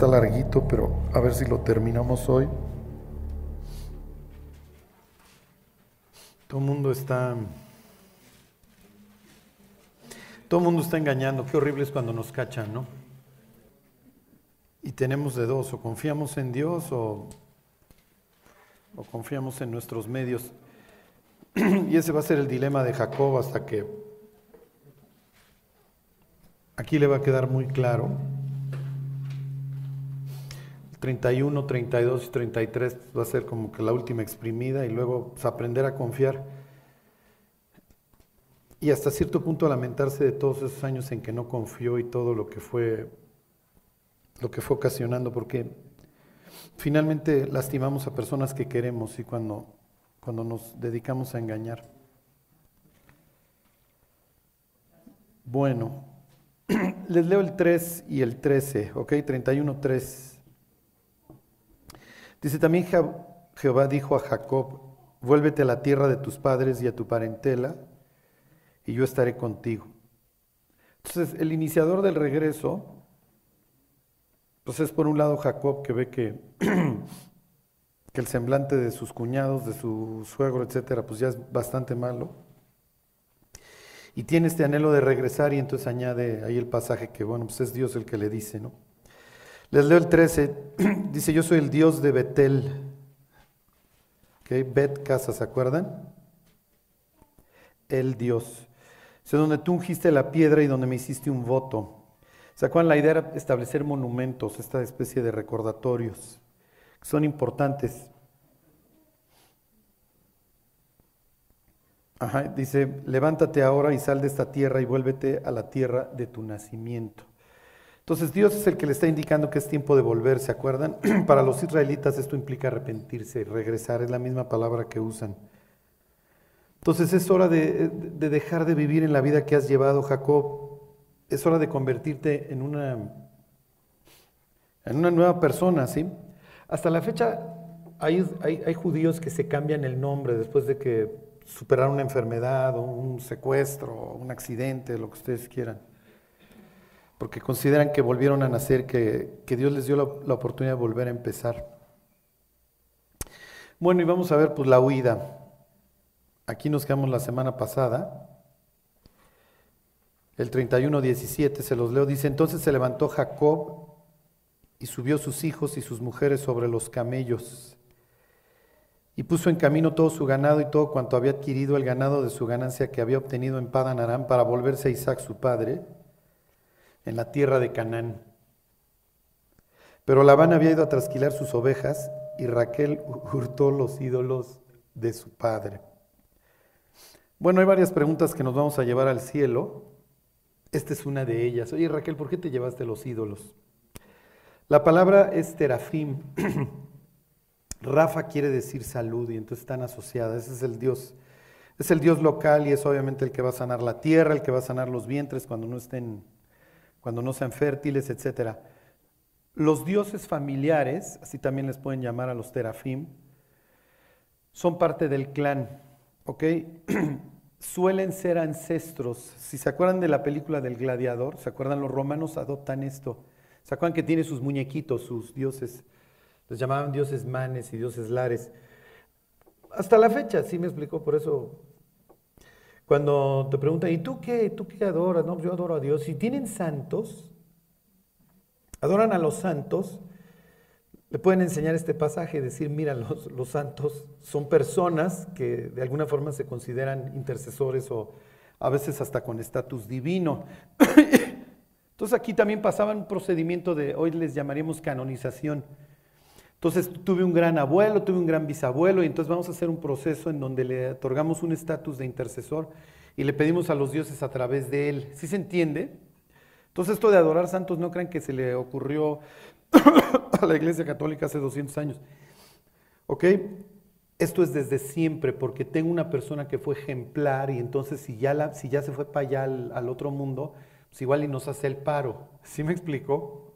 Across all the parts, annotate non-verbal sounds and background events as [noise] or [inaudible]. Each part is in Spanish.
está larguito, pero a ver si lo terminamos hoy. Todo el mundo está... Todo el mundo está engañando. Qué horrible es cuando nos cachan, ¿no? Y tenemos de dos, o confiamos en Dios o, o confiamos en nuestros medios. [clears throat] y ese va a ser el dilema de Jacob hasta que aquí le va a quedar muy claro. 31, 32 y 33 va a ser como que la última exprimida y luego pues, aprender a confiar. Y hasta cierto punto lamentarse de todos esos años en que no confió y todo lo que fue lo que fue ocasionando, porque finalmente lastimamos a personas que queremos y cuando, cuando nos dedicamos a engañar. Bueno, [clears throat] les leo el 3 y el 13, ¿ok? 31, 3. Dice también Jehová dijo a Jacob, vuélvete a la tierra de tus padres y a tu parentela, y yo estaré contigo. Entonces, el iniciador del regreso, pues es por un lado Jacob que ve que, [clears throat] que el semblante de sus cuñados, de su suegro, etcétera, pues ya es bastante malo. Y tiene este anhelo de regresar y entonces añade ahí el pasaje que, bueno, pues es Dios el que le dice, ¿no? Les leo el 13. [clears throat] Dice, yo soy el Dios de Betel. Okay, Bet, casa, ¿se acuerdan? El Dios. Sé donde tú ungiste la piedra y donde me hiciste un voto. ¿Se acuerdan? La idea era establecer monumentos, esta especie de recordatorios, que son importantes. Ajá, dice, levántate ahora y sal de esta tierra y vuélvete a la tierra de tu nacimiento. Entonces Dios es el que le está indicando que es tiempo de volver, ¿se acuerdan? [clears throat] Para los israelitas esto implica arrepentirse, regresar, es la misma palabra que usan. Entonces es hora de, dejar de vivir en la vida que has llevado, Jacob. Es hora de convertirte en una, en una nueva persona, ¿sí? Hasta la fecha hay, hay judíos que se cambian el nombre después de que superaron una enfermedad o un secuestro, un accidente, lo que ustedes quieran porque consideran que volvieron a nacer, que, Dios les dio la, oportunidad de volver a empezar. Bueno, y vamos a ver pues la huida. Aquí nos quedamos la semana pasada. El 31.17 se los leo. Dice, entonces se levantó Jacob y subió sus hijos y sus mujeres sobre los camellos y puso en camino todo su ganado y todo cuanto había adquirido el ganado de su ganancia que había obtenido en Padan Aram para volverse a Isaac su padre en la tierra de Canaán. Pero Labán había ido a trasquilar sus ovejas y Raquel hurtó los ídolos de su padre. Bueno, hay varias preguntas que nos vamos a llevar al cielo. Esta es una de ellas. Oye Raquel, ¿por qué te llevaste los ídolos? La palabra es terafim. [clears throat] Rafa quiere decir salud y entonces están asociadas. Ese es el Dios. Es el Dios local y es obviamente el que va a sanar la tierra, el que va a sanar los vientres cuando no estén cuando no sean fértiles, etc. Los dioses familiares, así también les pueden llamar a los terafim, son parte del clan, ¿ok? [clears throat] Suelen ser ancestros. Si se acuerdan de la película del gladiador, ¿se acuerdan? Los romanos adoptan esto. ¿Se acuerdan que tiene sus muñequitos, sus dioses? Les llamaban dioses manes y dioses lares. Hasta la fecha, sí me explicó, por eso cuando te preguntan, ¿y tú qué? ¿Tú qué adoras? No, yo adoro a Dios. Si tienen santos, adoran a los santos, le pueden enseñar este pasaje, decir, mira, los, los santos son personas que de alguna forma se consideran intercesores o a veces hasta con estatus divino. [coughs] Entonces aquí también pasaba un procedimiento de, hoy les llamaríamos canonización. Entonces tuve un gran abuelo, tuve un gran bisabuelo y entonces vamos a hacer un proceso en donde le otorgamos un estatus de intercesor y le pedimos a los dioses a través de él. ¿Sí se entiende? Entonces esto de adorar santos no crean que se le ocurrió [coughs] a la Iglesia Católica hace 200 años. ¿Ok? Esto es desde siempre porque tengo una persona que fue ejemplar y entonces si ya, la, si ya se fue para allá al, otro mundo, pues igual y nos hace el paro. ¿Sí me explico?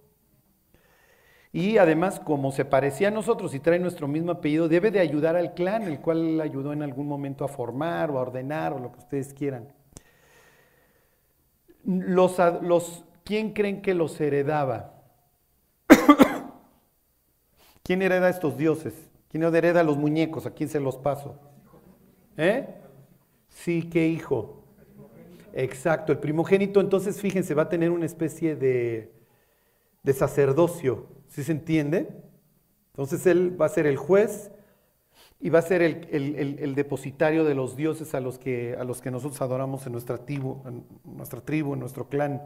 Y además, como se parecía a nosotros y trae nuestro mismo apellido, debe de ayudar al clan, el cual ayudó en algún momento a formar o a ordenar o lo que ustedes quieran. Los, los, ¿Quién creen que los heredaba? [coughs] ¿Quién hereda estos dioses? ¿Quién hereda los muñecos? ¿A quién se los paso? ¿Eh? Sí, ¿qué hijo? Exacto, el primogénito entonces, fíjense, va a tener una especie de sacerdocio, ¿sí se entiende? Entonces él va a ser el juez y va a ser el, depositario de los dioses a los, que, a los que nosotros adoramos en nuestra tribu, en nuestra tribu, en nuestro clan.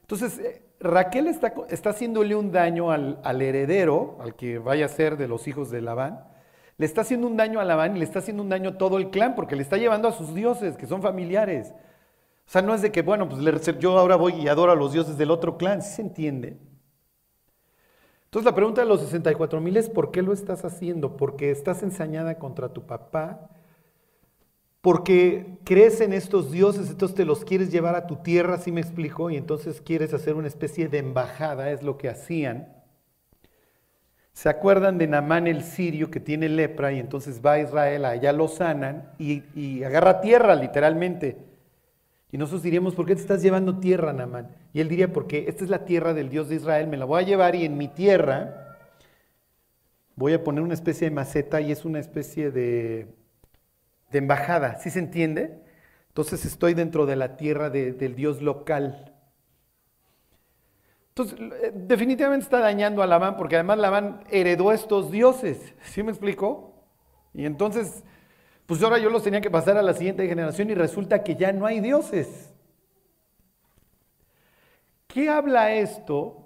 Entonces, eh, Raquel está, está haciéndole un daño al, al, heredero, al que vaya a ser de los hijos de Labán. Le está haciendo un daño a Labán y le está haciendo un daño a todo el clan porque le está llevando a sus dioses, que son familiares. O sea, no es de que, bueno, pues yo ahora voy y adoro a los dioses del otro clan, ¿sí se entiende? Entonces la pregunta de los 64 mil es, ¿por qué lo estás haciendo? ¿Porque estás ensañada contra tu papá? ¿Porque crees en estos dioses, entonces te los quieres llevar a tu tierra, ¿sí me explico? Y entonces quieres hacer una especie de embajada, es lo que hacían. ¿Se acuerdan de Namán el sirio que tiene lepra y entonces va a Israel, allá lo sanan y agarra tierra literalmente? Y nosotros diríamos, ¿por qué te estás llevando tierra, Namán? Y él diría, porque esta es la tierra del Dios de Israel, me la voy a llevar y en mi tierra voy a poner una especie de maceta y es una especie de, de embajada, ¿sí se entiende? Entonces estoy dentro de la tierra del Dios local. Entonces, eh, definitivamente está dañando a Labán, porque además Labán heredó estos dioses, ¿sí me explico? Y entonces pues ahora yo los tenía que pasar a la siguiente generación y resulta que ya no hay dioses. ¿Qué habla esto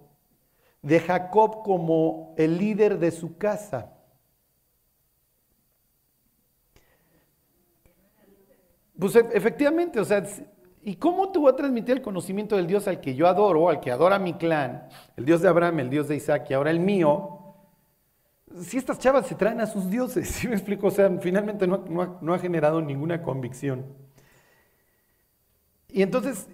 de Jacob como el líder de su casa? Pues e, efectivamente, o sea, ¿y cómo te voy a transmitir el conocimiento del Dios al que yo adoro, al que adora mi clan, el Dios de Abraham, el Dios de Isaac y ahora el mío? Si estas chavas se traen a sus dioses, [laughs] ¿sí me explico? O sea, finalmente no, ha, generado ninguna convicción. Y entonces,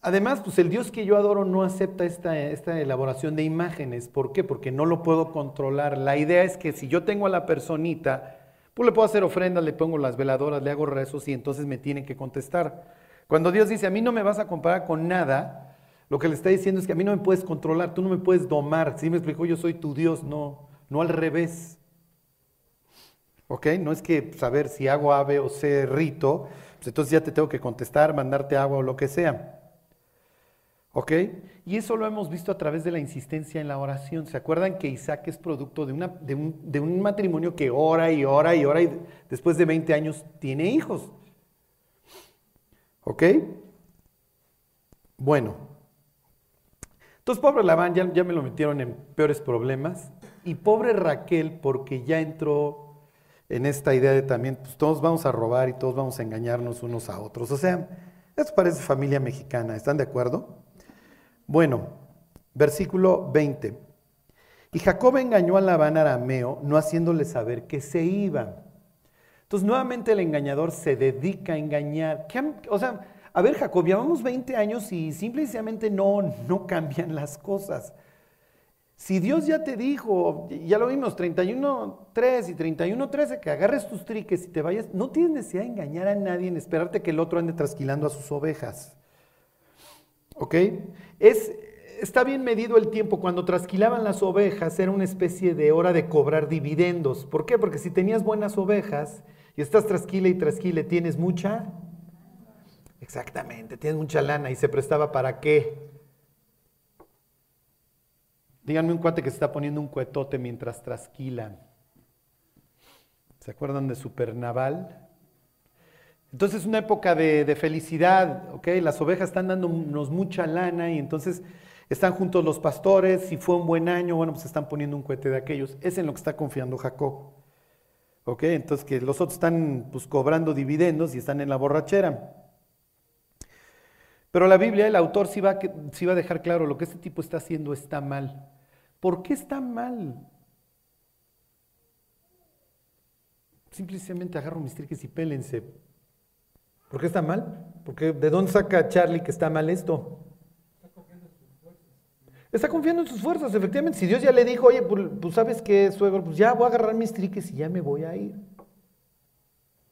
además, pues el Dios que yo adoro no acepta esta, esta elaboración de imágenes. ¿Por qué? Porque no lo puedo controlar. La idea es que si yo tengo a la personita, pues le puedo hacer ofrendas, le pongo las veladoras, le hago rezos y entonces me tienen que contestar. Cuando Dios dice, a mí no me vas a comparar con nada, lo que le está diciendo es que a mí no me puedes controlar, tú no me puedes domar. ¿Sí me explico? Yo soy tu Dios, no no al revés. ¿Ok? No es que saber si hago ave o C rito, pues entonces ya te tengo que contestar, mandarte agua o lo que sea. ¿Ok? Y eso lo hemos visto a través de la insistencia en la oración. ¿Se acuerdan que Isaac es producto de un, matrimonio que ora y ora y ora y después de 20 años tiene hijos? ¿Ok? Bueno. Entonces, pobre Labán, ya, ya me lo metieron en peores problemas. Y pobre Raquel, porque ya entró en esta idea de también, pues todos vamos a robar y todos vamos a engañarnos unos a otros. O sea, esto parece familia mexicana, ¿están de acuerdo? Bueno, versículo 20. Y Jacob engañó a Labán arameo, no haciéndole saber que se iba. Entonces, nuevamente el engañador se dedica a engañar. O sea, a ver, Jacob, llevamos 20 años y simplemente no, no cambian las cosas. Si Dios ya te dijo, ya lo vimos, 31.3 y 31.13, que agarres tus triques y te vayas, no tienes necesidad de engañar a nadie en esperarte que el otro ande trasquilando a sus ovejas. ¿Ok? Es, está bien medido el tiempo. Cuando trasquilaban las ovejas era una especie de hora de cobrar dividendos. ¿Por qué? Porque si tenías buenas ovejas y estás trasquile y trasquile, tienes mucha... Exactamente, tienes mucha lana y se prestaba para qué? Díganme un cuate que se está poniendo un cuetote mientras trasquila. ¿Se acuerdan de Supernaval? Entonces es una época de, felicidad, ¿ok? Las ovejas están dándonos mucha lana y entonces están juntos los pastores, si fue un buen año, bueno, pues están poniendo un cohete de aquellos. Es en lo que está confiando Jacob. ¿Ok? Entonces que los otros están pues cobrando dividendos y están en la borrachera. Pero la Biblia, el autor sí va, sí va a dejar claro, lo que este tipo está haciendo está mal. ¿Por qué está mal? Simplemente agarro mis triques y pélense. ¿Por qué está mal? Porque ¿de dónde saca Charlie que está mal esto? Está confiando en sus fuerzas, efectivamente. Si Dios ya le dijo, oye, pues, pues sabes qué, suegro, pues ya voy a agarrar mis triques y ya me voy a ir.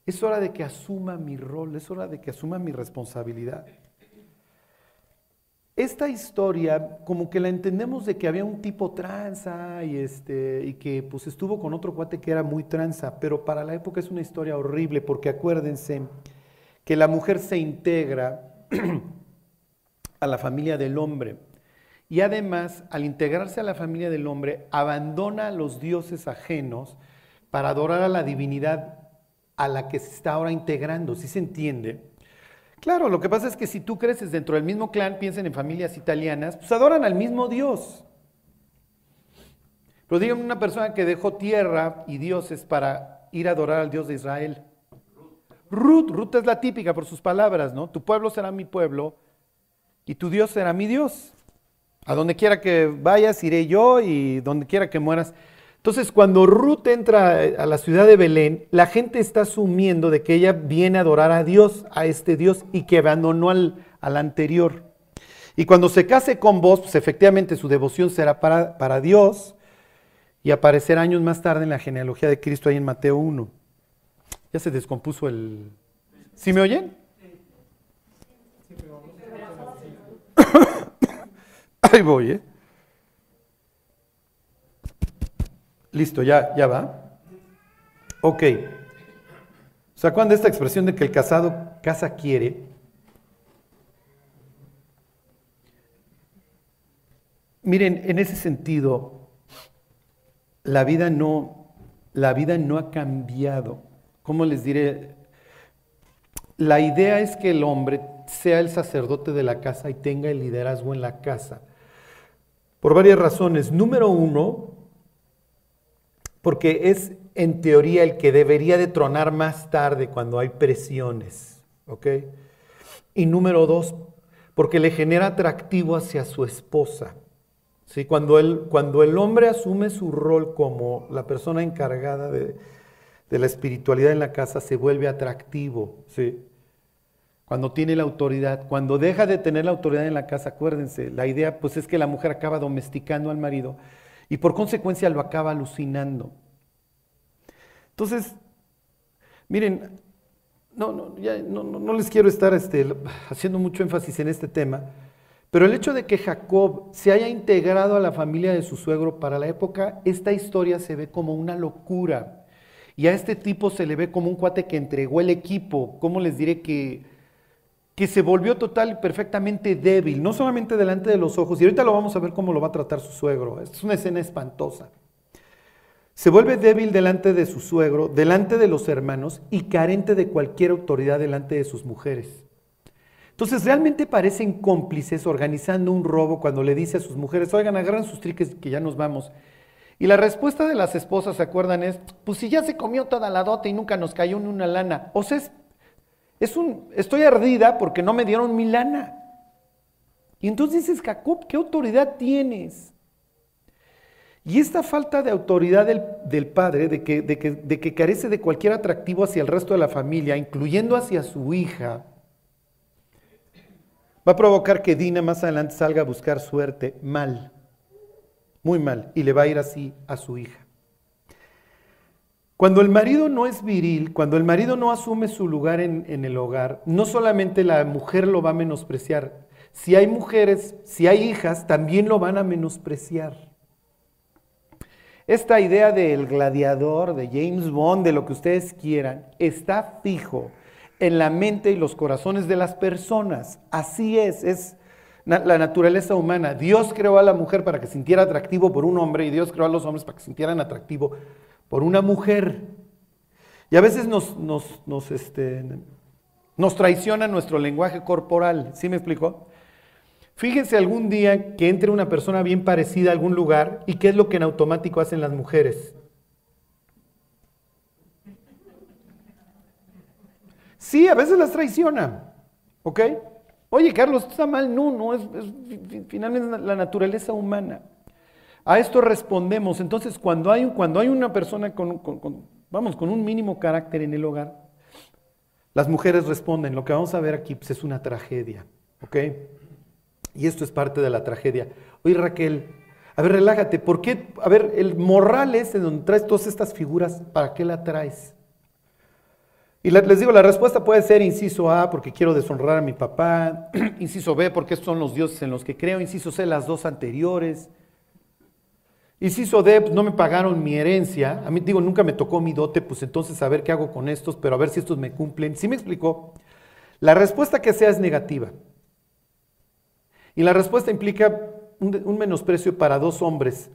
Es hora de que asuma mi rol, es hora de que asuma mi responsabilidad. Esta historia como que la entendemos de que había un tipo tranza y, este, y que pues estuvo con otro cuate que era muy tranza, pero para la época es una historia horrible porque acuérdense que la mujer se integra [clears throat] a la familia del hombre y además al integrarse a la familia del hombre abandona a los dioses ajenos para adorar a la divinidad a la que se está ahora integrando, ¿sí se entiende? Claro, lo que pasa es que si tú creces dentro del mismo clan, piensen en familias italianas, pues adoran al mismo Dios. Pero digan una persona que dejó tierra y dioses para ir a adorar al Dios de Israel. Ruth, Ruth es la típica por sus palabras, ¿no? Tu pueblo será mi pueblo y tu Dios será mi Dios. A donde quiera que vayas, iré yo y donde quiera que mueras. Entonces, cuando Ruth entra a la ciudad de Belén, la gente está asumiendo de que ella viene a adorar a Dios, a este Dios, y que abandonó al, anterior. Y cuando se case con vos, pues efectivamente su devoción será para, para Dios y aparecerá años más tarde en la genealogía de Cristo ahí en Mateo 1. Ya se descompuso el... ¿Sí me oyen? [coughs] Ahí voy, ¿eh? Listo, ya, ya va. Ok. ¿Se acuerdan de esta expresión de que el casado casa quiere? Miren, en ese sentido, la vida no, la vida no ha cambiado. ¿Cómo les diré? La idea es que el hombre sea el sacerdote de la casa y tenga el liderazgo en la casa. Por varias razones. Número uno, porque es en teoría el que debería de tronar más tarde cuando hay presiones. ¿Ok? Y número dos, porque le genera atractivo hacia su esposa. ¿Sí? Cuando, el, cuando el hombre asume su rol como la persona encargada de, de la espiritualidad en la casa, se vuelve atractivo. ¿sí? Cuando tiene la autoridad, cuando deja de tener la autoridad en la casa, acuérdense, la idea pues es que la mujer acaba domesticando al marido y por consecuencia lo acaba alucinando. Entonces, miren, no, no, ya, no, les quiero estar este, haciendo mucho énfasis en este tema, pero el hecho de que Jacob se haya integrado a la familia de su suegro para la época, esta historia se ve como una locura. Y a este tipo se le ve como un cuate que entregó el equipo. ¿Cómo les diré que que se volvió total y perfectamente débil, no solamente delante de los ojos, y ahorita lo vamos a ver cómo lo va a tratar su suegro, es una escena espantosa. Se vuelve débil delante de su suegro, delante de los hermanos y carente de cualquier autoridad delante de sus mujeres. Entonces realmente parecen cómplices organizando un robo cuando le dice a sus mujeres, oigan, agarran sus triques que ya nos vamos. Y la respuesta de las esposas, ¿se acuerdan? Es, pues si ya se comió toda la dota y nunca nos cayó ni una lana. O sea, es es un, estoy ardida porque no me dieron mi lana. Y entonces dices, Jacob, ¿qué autoridad tienes? Y esta falta de autoridad del, padre, de que, de, que, de que carece de cualquier atractivo hacia el resto de la familia, incluyendo hacia su hija, va a provocar que Dina más adelante salga a buscar suerte mal, muy mal, y le va a ir así a su hija. Cuando el marido no es viril, cuando el marido no asume su lugar en, el hogar, no solamente la mujer lo va a menospreciar, si hay mujeres, si hay hijas, también lo van a menospreciar. Esta idea del gladiador, de James Bond, de lo que ustedes quieran, está fijo en la mente y los corazones de las personas. Así es, es la naturaleza humana. Dios creó a la mujer para que sintiera atractivo por un hombre y Dios creó a los hombres para que sintieran atractivo por una mujer. Y a veces nos, nos, nos, este, nos traiciona nuestro lenguaje corporal. ¿Sí me explicó? Fíjense algún día que entre una persona bien parecida a algún lugar y qué es lo que en automático hacen las mujeres. Sí, a veces las traiciona. ¿Ok? Oye, Carlos, está mal. No, no, es, finalmente la naturaleza humana. A esto respondemos. Entonces, cuando hay, cuando hay una persona con, vamos, con un mínimo carácter en el hogar, las mujeres responden. Lo que vamos a ver aquí pues, es una tragedia. ¿Ok? Y esto es parte de la tragedia. Oye, Raquel, a ver, relájate. ¿Por qué? A ver, el morral es en donde traes todas estas figuras, ¿para qué la traes? Y les digo, la respuesta puede ser inciso A, porque quiero deshonrar a mi papá, [clears throat] inciso B, porque estos son los dioses en los que creo, inciso C, las dos anteriores. Inciso D, pues, no me pagaron mi herencia, a mí digo, nunca me tocó mi dote, pues entonces a ver qué hago con estos, pero a ver si estos me cumplen. ¿Sí me explicó? La respuesta que sea es negativa. Y la respuesta implica un, menosprecio para dos hombres.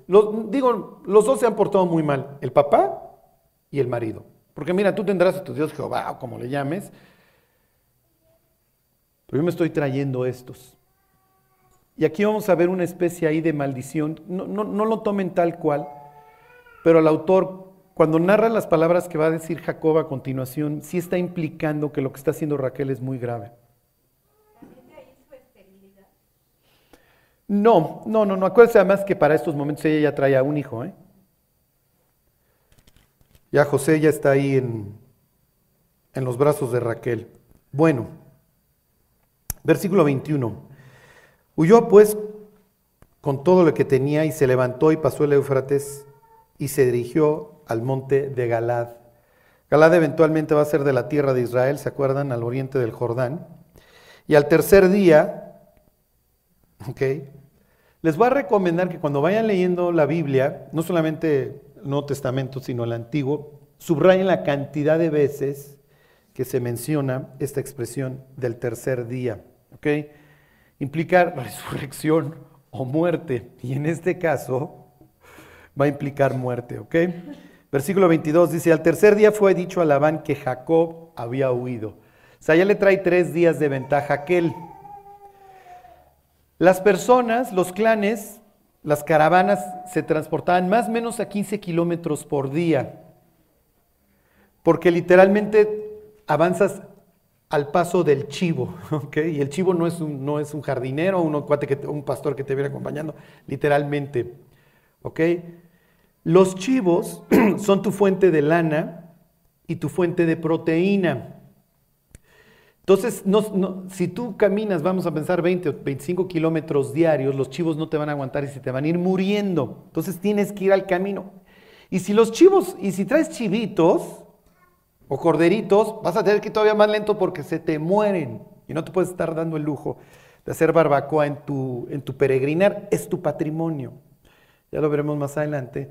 digo, los dos se han portado muy mal, el papá y el marido. Porque mira, tú tendrás a tu Dios Jehová o como le llames, pero yo me estoy trayendo estos. Y aquí vamos a ver una especie ahí de maldición. No, no lo tomen tal cual, pero el autor, cuando narra las palabras que va a decir Jacob a continuación, sí está implicando que lo que está haciendo Raquel es muy grave. No, no, no, no. Acuérdense además que para estos momentos ella ya trae a un hijo. ¿eh? Ya José ya está ahí en, en los brazos de Raquel. Bueno, versículo 21. Huyó pues con todo lo que tenía y se levantó y pasó el Éufrates y se dirigió al monte de Galad. Galad eventualmente va a ser de la tierra de Israel, ¿se acuerdan? Al oriente del Jordán. Y al tercer día, ¿ok? Les voy a recomendar que cuando vayan leyendo la Biblia, no solamente el Nuevo Testamento, sino el Antiguo, subrayen la cantidad de veces que se menciona esta expresión del tercer día. ¿ok? Implica resurrección o muerte. Y en este caso va a implicar muerte. ¿ok? Versículo 22 dice, al tercer día fue dicho a Labán que Jacob había huido. O sea, ya le trae tres días de ventaja a aquel. Las personas, los clanes, las caravanas se transportaban más o menos a 15 kilómetros por día, porque literalmente avanzas al paso del chivo, [laughs] ¿ok? Y el chivo no es un, no es un jardinero, un, un pastor que te viene acompañando, literalmente, ¿ok? Los chivos [clears throat] son tu fuente de lana y tu fuente de proteína. Entonces, si tú caminas, vamos a pensar 20 o 25 kilómetros diarios, los chivos no te van a aguantar y se te van a ir muriendo. Entonces tienes que ir al camino. Y si los chivos, y si traes chivitos o corderitos, vas a tener que ir todavía más lento porque se te mueren. Y no te puedes estar dando el lujo de hacer barbacoa en tu, en tu peregrinar. Es tu patrimonio. Ya lo veremos más adelante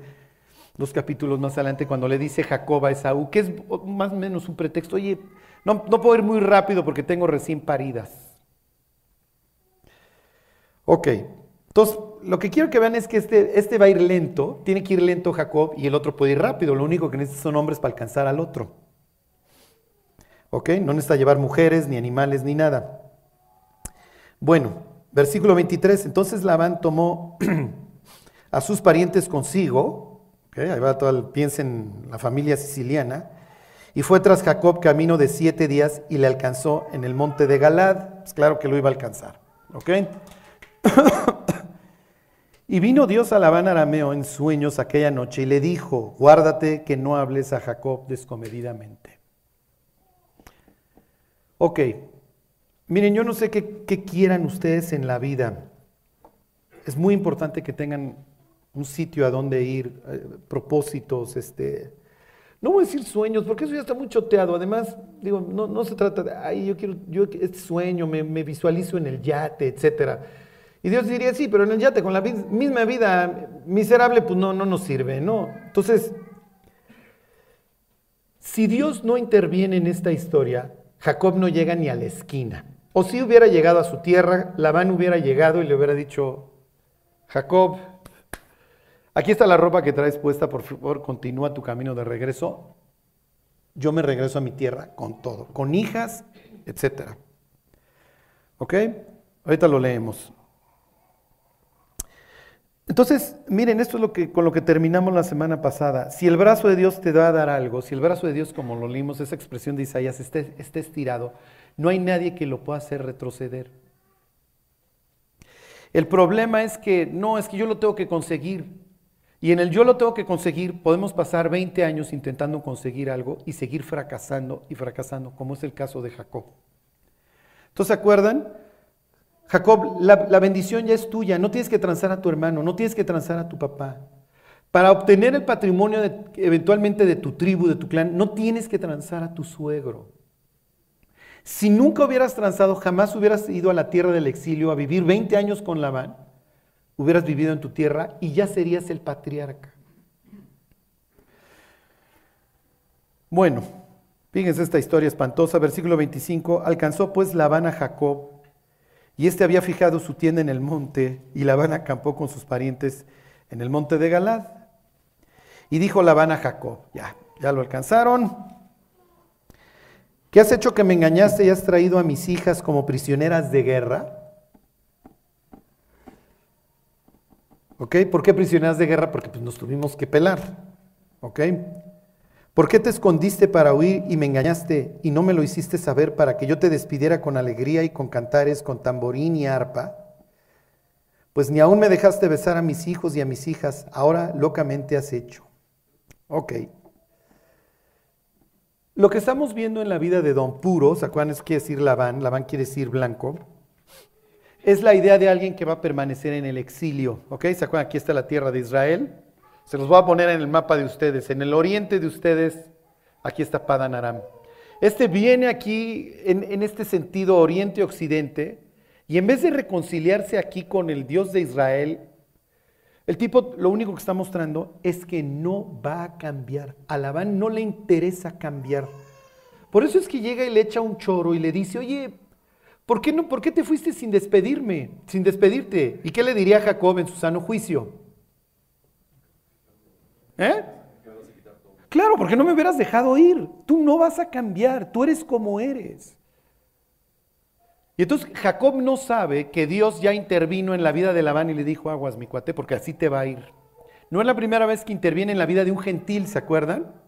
dos capítulos más adelante, cuando le dice Jacob a Esaú, que es más o menos un pretexto, oye, no, no puedo ir muy rápido porque tengo recién paridas. Ok, entonces lo que quiero que vean es que este, este va a ir lento, tiene que ir lento Jacob y el otro puede ir rápido, lo único que necesita son hombres para alcanzar al otro. Ok, no necesita llevar mujeres, ni animales, ni nada. Bueno, versículo 23, entonces Labán tomó [clears throat] a sus parientes consigo, ahí va todo el, piensen la familia siciliana, y fue tras Jacob camino de siete días y le alcanzó en el monte de Galad. Pues claro que lo iba a alcanzar. ¿Ok? [coughs] y vino Dios a Labán arameo en sueños aquella noche y le dijo, guárdate que no hables a Jacob descomedidamente. Ok, miren, yo no sé qué, quieran ustedes en la vida. Es muy importante que tengan un sitio a donde ir, eh, propósitos, este, no voy a decir sueños, porque eso ya está muy choteado. Además, digo, no, se trata de, ay, yo quiero, yo este sueño, me, visualizo en el yate, etc. Y Dios diría, sí, pero en el yate, con la misma vida miserable, pues no, no nos sirve, ¿no? Entonces, si Dios no interviene en esta historia, Jacob no llega ni a la esquina. O si hubiera llegado a su tierra, Labán hubiera llegado y le hubiera dicho, Jacob, Aquí está la ropa que traes puesta, por favor, continúa tu camino de regreso. Yo me regreso a mi tierra con todo, con hijas, etc. ¿Ok? Ahorita lo leemos. Entonces, miren, esto es lo que, con lo que terminamos la semana pasada. Si el brazo de Dios te va a dar algo, si el brazo de Dios, como lo leímos, esa expresión de Isaías, esté, esté estirado, no hay nadie que lo pueda hacer retroceder. El problema es que, no, es que yo lo tengo que conseguir. Y en el yo lo tengo que conseguir, podemos pasar 20 años intentando conseguir algo y seguir fracasando y fracasando, como es el caso de Jacob. Entonces, ¿se acuerdan? Jacob, la, bendición ya es tuya, no tienes que transar a tu hermano, no tienes que transar a tu papá. Para obtener el patrimonio eventualmente de tu tribu, de tu clan, no tienes que transar a tu suegro. Si nunca hubieras transado, jamás hubieras ido a la tierra del exilio a vivir 20 años con Labán, hubieras vivido en tu tierra y ya serías el patriarca. Bueno, fíjense esta historia espantosa, versículo 25, alcanzó pues Labán a Jacob y éste había fijado su tienda en el monte y Labán acampó con sus parientes en el monte de Galad. Y dijo Labán a Jacob, ya, ya lo alcanzaron. ¿Qué has hecho que me engañaste y has traído a mis hijas como prisioneras de guerra? ¿Ok? ¿Por qué prisioneras de guerra? Porque pues, nos tuvimos que pelar. ¿Ok? ¿Por qué te escondiste para huir y me engañaste y no me lo hiciste saber para que yo te despidiera con alegría y con cantares, con tamborín y arpa? Pues ni aún me dejaste besar a mis hijos y a mis hijas, ahora locamente has hecho. Ok. Lo que estamos viendo en la vida de Don Puro, ¿se acuerdan? quiere decir Labán, Labán quiere decir blanco, es la idea de alguien que va a permanecer en el exilio. ¿Ok? ¿Se? Aquí está la tierra de Israel. Se los voy a poner en el mapa de ustedes. En el oriente de ustedes, aquí está Padan Aram. Este viene aquí en, este sentido oriente-occidente y en vez de reconciliarse aquí con el Dios de Israel, el tipo lo único que está mostrando es que no va a cambiar. A Labán no le interesa cambiar. Por eso es que llega y le echa un choro y le dice, oye, ¿por qué, no, ¿por qué te fuiste sin despedirme, sin despedirte? ¿Y qué le diría Jacob en su sano juicio? ¿Eh? Claro, porque no me hubieras dejado ir. Tú no vas a cambiar, tú eres como eres. Y entonces Jacob no sabe que Dios ya intervino en la vida de Labán y le dijo, aguas mi cuate, porque así te va a ir. No es la primera vez que interviene en la vida de un gentil, ¿se acuerdan?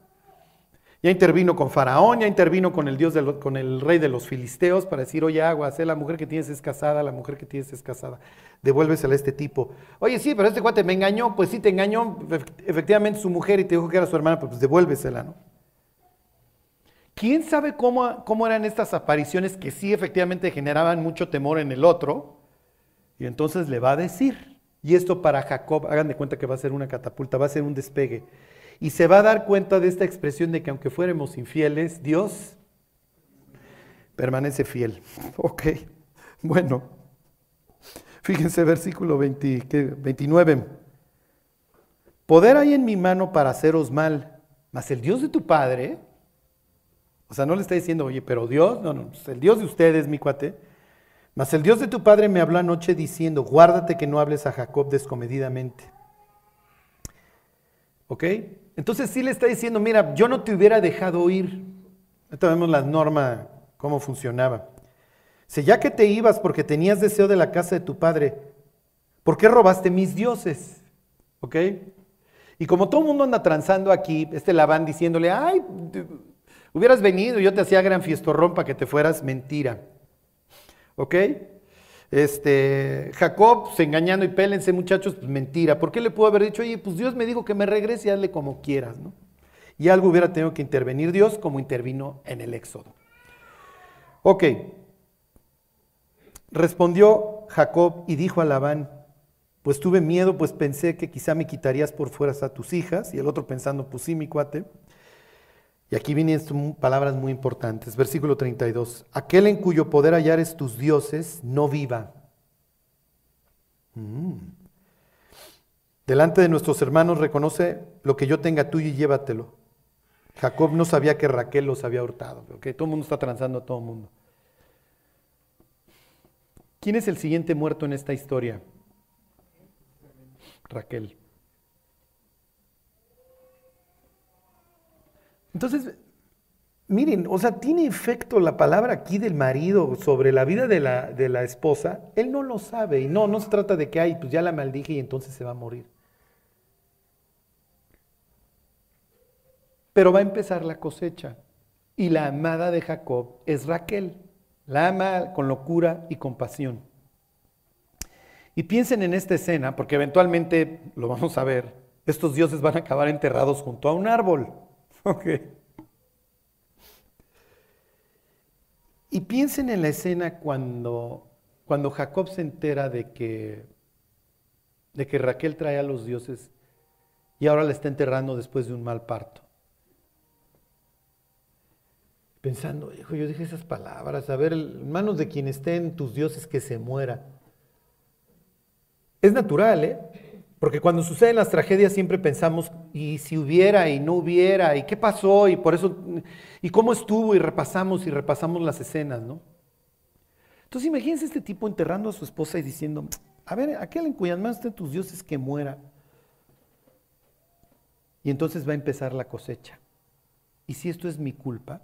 Ya intervino con Faraón, ya intervino con el Dios, con el rey de los filisteos para decir, oye, aguas, eh, la mujer que tienes es casada, la mujer que tienes es casada, devuélvesela a este tipo. Oye, sí, pero este cuate me engañó, pues sí, te engañó efectivamente su mujer y te dijo que era su hermana, pues devuélvesela, ¿no? ¿Quién sabe cómo, cómo eran estas apariciones que sí efectivamente generaban mucho temor en el otro? Y entonces le va a decir, y esto para Jacob, hagan de cuenta que va a ser una catapulta, va a ser un despegue. Y se va a dar cuenta de esta expresión de que aunque fuéramos infieles, Dios permanece fiel. [laughs] Ok, bueno, fíjense versículo 29. Poder hay en mi mano para haceros mal, mas el Dios de tu Padre o sea, no le está diciendo, oye, pero Dios, no, no, el Dios de ustedes, mi cuate. Mas el Dios de tu padre me habló anoche diciendo, guárdate que no hables a Jacob descomedidamente. ¿Ok? Entonces sí le está diciendo, mira, yo no te hubiera dejado ir. Ahorita vemos la norma, cómo funcionaba. Si ya que te ibas porque tenías deseo de la casa de tu padre, ¿por qué robaste mis dioses? ¿Ok? Y como todo el mundo anda transando aquí, este Labán diciéndole, ay, Hubieras venido, yo te hacía gran fiestorrón para que te fueras, mentira. ¿Ok? Este, Jacob, se engañando y pélense muchachos, pues mentira. ¿Por qué le pudo haber dicho, oye, pues Dios me dijo que me regrese y hazle como quieras, ¿no? Y algo hubiera tenido que intervenir Dios como intervino en el Éxodo. Ok. Respondió Jacob y dijo a Labán, pues tuve miedo, pues pensé que quizá me quitarías por fuera a tus hijas. Y el otro pensando, pues sí, mi cuate. Y aquí vienen palabras muy importantes. Versículo 32. Aquel en cuyo poder hallares tus dioses no viva. Mm. Delante de nuestros hermanos reconoce lo que yo tenga tuyo y llévatelo. Jacob no sabía que Raquel los había hurtado. ¿okay? Todo el mundo está transando a todo el mundo. ¿Quién es el siguiente muerto en esta historia? Raquel. Entonces, miren, o sea, tiene efecto la palabra aquí del marido sobre la vida de la, de la esposa. Él no lo sabe y no, no se trata de que, ay, pues ya la maldije y entonces se va a morir. Pero va a empezar la cosecha. Y la amada de Jacob es Raquel. La ama con locura y compasión. Y piensen en esta escena, porque eventualmente lo vamos a ver. Estos dioses van a acabar enterrados junto a un árbol. [laughs] Ok. Y piensen en la escena cuando, cuando Jacob se entera de que, de que Raquel trae a los dioses y ahora la está enterrando después de un mal parto. Pensando, hijo, yo dije esas palabras, a ver, en manos de quien estén tus dioses que se muera. Es natural, ¿eh? Porque cuando suceden las tragedias siempre pensamos, y si hubiera y no hubiera, y qué pasó, y por eso, y cómo estuvo, y repasamos y repasamos las escenas, ¿no? Entonces imagínense este tipo enterrando a su esposa y diciendo, a ver, aquel en cuyas manos estén tus dioses que muera. Y entonces va a empezar la cosecha. Y si esto es mi culpa,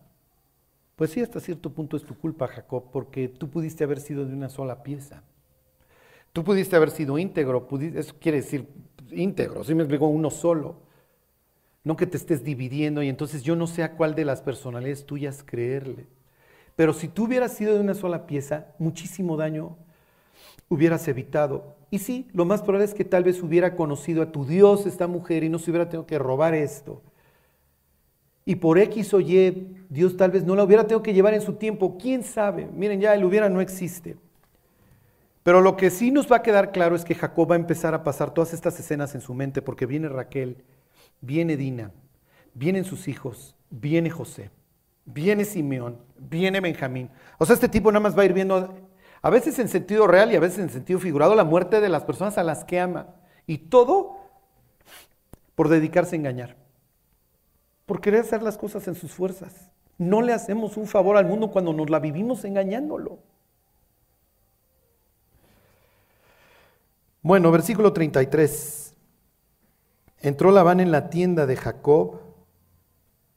pues sí, hasta cierto punto es tu culpa, Jacob, porque tú pudiste haber sido de una sola pieza. Tú pudiste haber sido íntegro, eso quiere decir íntegro, si me explico, uno solo. No que te estés dividiendo y entonces yo no sé a cuál de las personalidades tuyas creerle. Pero si tú hubieras sido de una sola pieza, muchísimo daño hubieras evitado. Y sí, lo más probable es que tal vez hubiera conocido a tu Dios esta mujer y no se hubiera tenido que robar esto. Y por X o Y, Dios tal vez no la hubiera tenido que llevar en su tiempo. ¿Quién sabe? Miren, ya el hubiera no existe. Pero lo que sí nos va a quedar claro es que Jacob va a empezar a pasar todas estas escenas en su mente porque viene Raquel, viene Dina, vienen sus hijos, viene José, viene Simeón, viene Benjamín. O sea, este tipo nada más va a ir viendo a veces en sentido real y a veces en sentido figurado, la muerte de las personas a las que ama. Y todo por dedicarse a engañar. Por querer hacer las cosas en sus fuerzas. No le hacemos un favor al mundo cuando nos la vivimos engañándolo. Bueno, versículo 33. Entró Labán en la tienda de Jacob.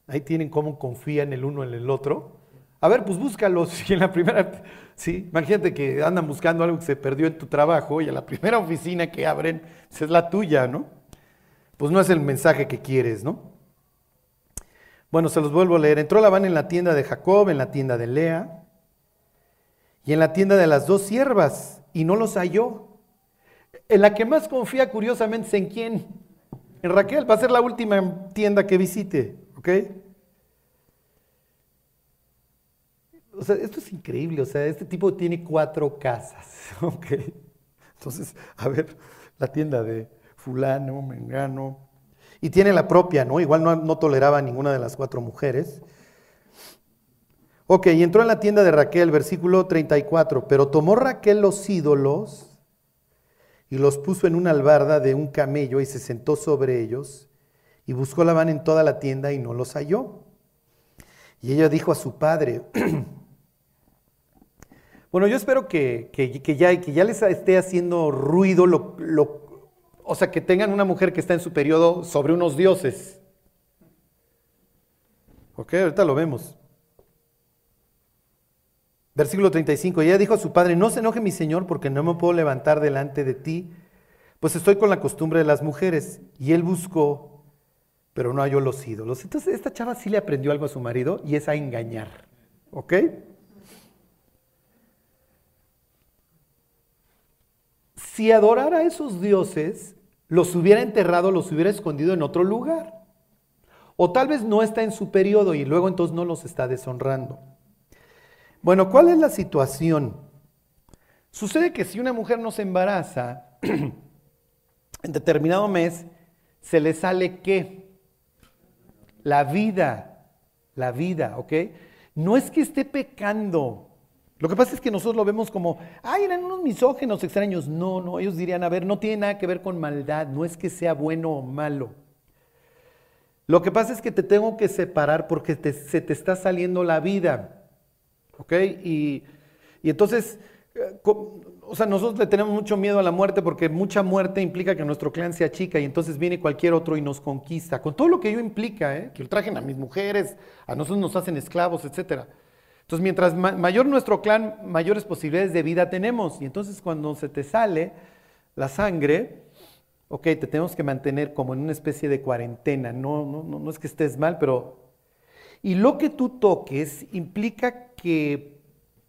Ahí tienen cómo confían el uno en el otro. A ver, pues búscalos. [laughs] En la primera ¿sí? Imagínate que andan buscando algo que se perdió en tu trabajo y a la primera oficina que abren pues, es la tuya, ¿no? Pues no es el mensaje que quieres, ¿no? Bueno, se los vuelvo a leer. Entró Labán en la tienda de Jacob, en la tienda de Lea y en la tienda de las dos siervas y no los halló. En la que más confía curiosamente es en quién? En Raquel, va a ser la última tienda que visite, ¿ok? O sea, esto es increíble, o sea, este tipo tiene cuatro casas, [laughs] ¿ok? Entonces, a ver, la tienda de fulano, mengano, y tiene la propia, ¿no? Igual no, no toleraba a ninguna de las cuatro mujeres. Ok, y entró en la tienda de Raquel, versículo 34, pero tomó Raquel los ídolos y los puso en una albarda de un camello y se sentó sobre ellos y buscó la van en toda la tienda y no los halló. Y ella dijo a su padre, [clears throat] Bueno, yo espero que, ya, que ya les esté haciendo ruido, lo, o sea, que tengan una mujer que está en su periodo sobre unos dioses. Ok, ahorita lo vemos. Versículo 35. ella dijo a su padre, no se enoje mi señor porque no me puedo levantar delante de ti, pues estoy con la costumbre de las mujeres. Y él buscó, pero no halló los ídolos. Entonces esta chava sí le aprendió algo a su marido y es a engañar. ¿Ok? si adorara a esos dioses, los hubiera enterrado, los hubiera escondido en otro lugar. O tal vez no está en su periodo y luego entonces no los está deshonrando. Bueno, ¿cuál es la situación? Sucede que si una mujer no se embaraza, [clears throat] en determinado mes, se le sale qué? La vida, la vida, ¿ok? No es que esté pecando, lo que pasa es que nosotros lo vemos como, ay, eran unos misógenos extraños. No, no, ellos dirían, a ver, no tiene nada que ver con maldad, no es que sea bueno o malo. Lo que pasa es que te tengo que separar porque se te está saliendo la vida. ¿Ok? Y, y entonces, eh, o sea, nosotros le tenemos mucho miedo a la muerte porque mucha muerte implica que nuestro clan sea chica y entonces viene cualquier otro y nos conquista. Con todo lo que ello implica, ¿eh? que lo trajen a mis mujeres, a nosotros nos hacen esclavos, etcétera. Entonces, mientras mayor nuestro clan, mayores posibilidades de vida tenemos. Y entonces cuando se te sale la sangre, ok, te tenemos que mantener como en una especie de cuarentena. No, no, no, no es que estés mal, pero... Y lo que tú toques implica que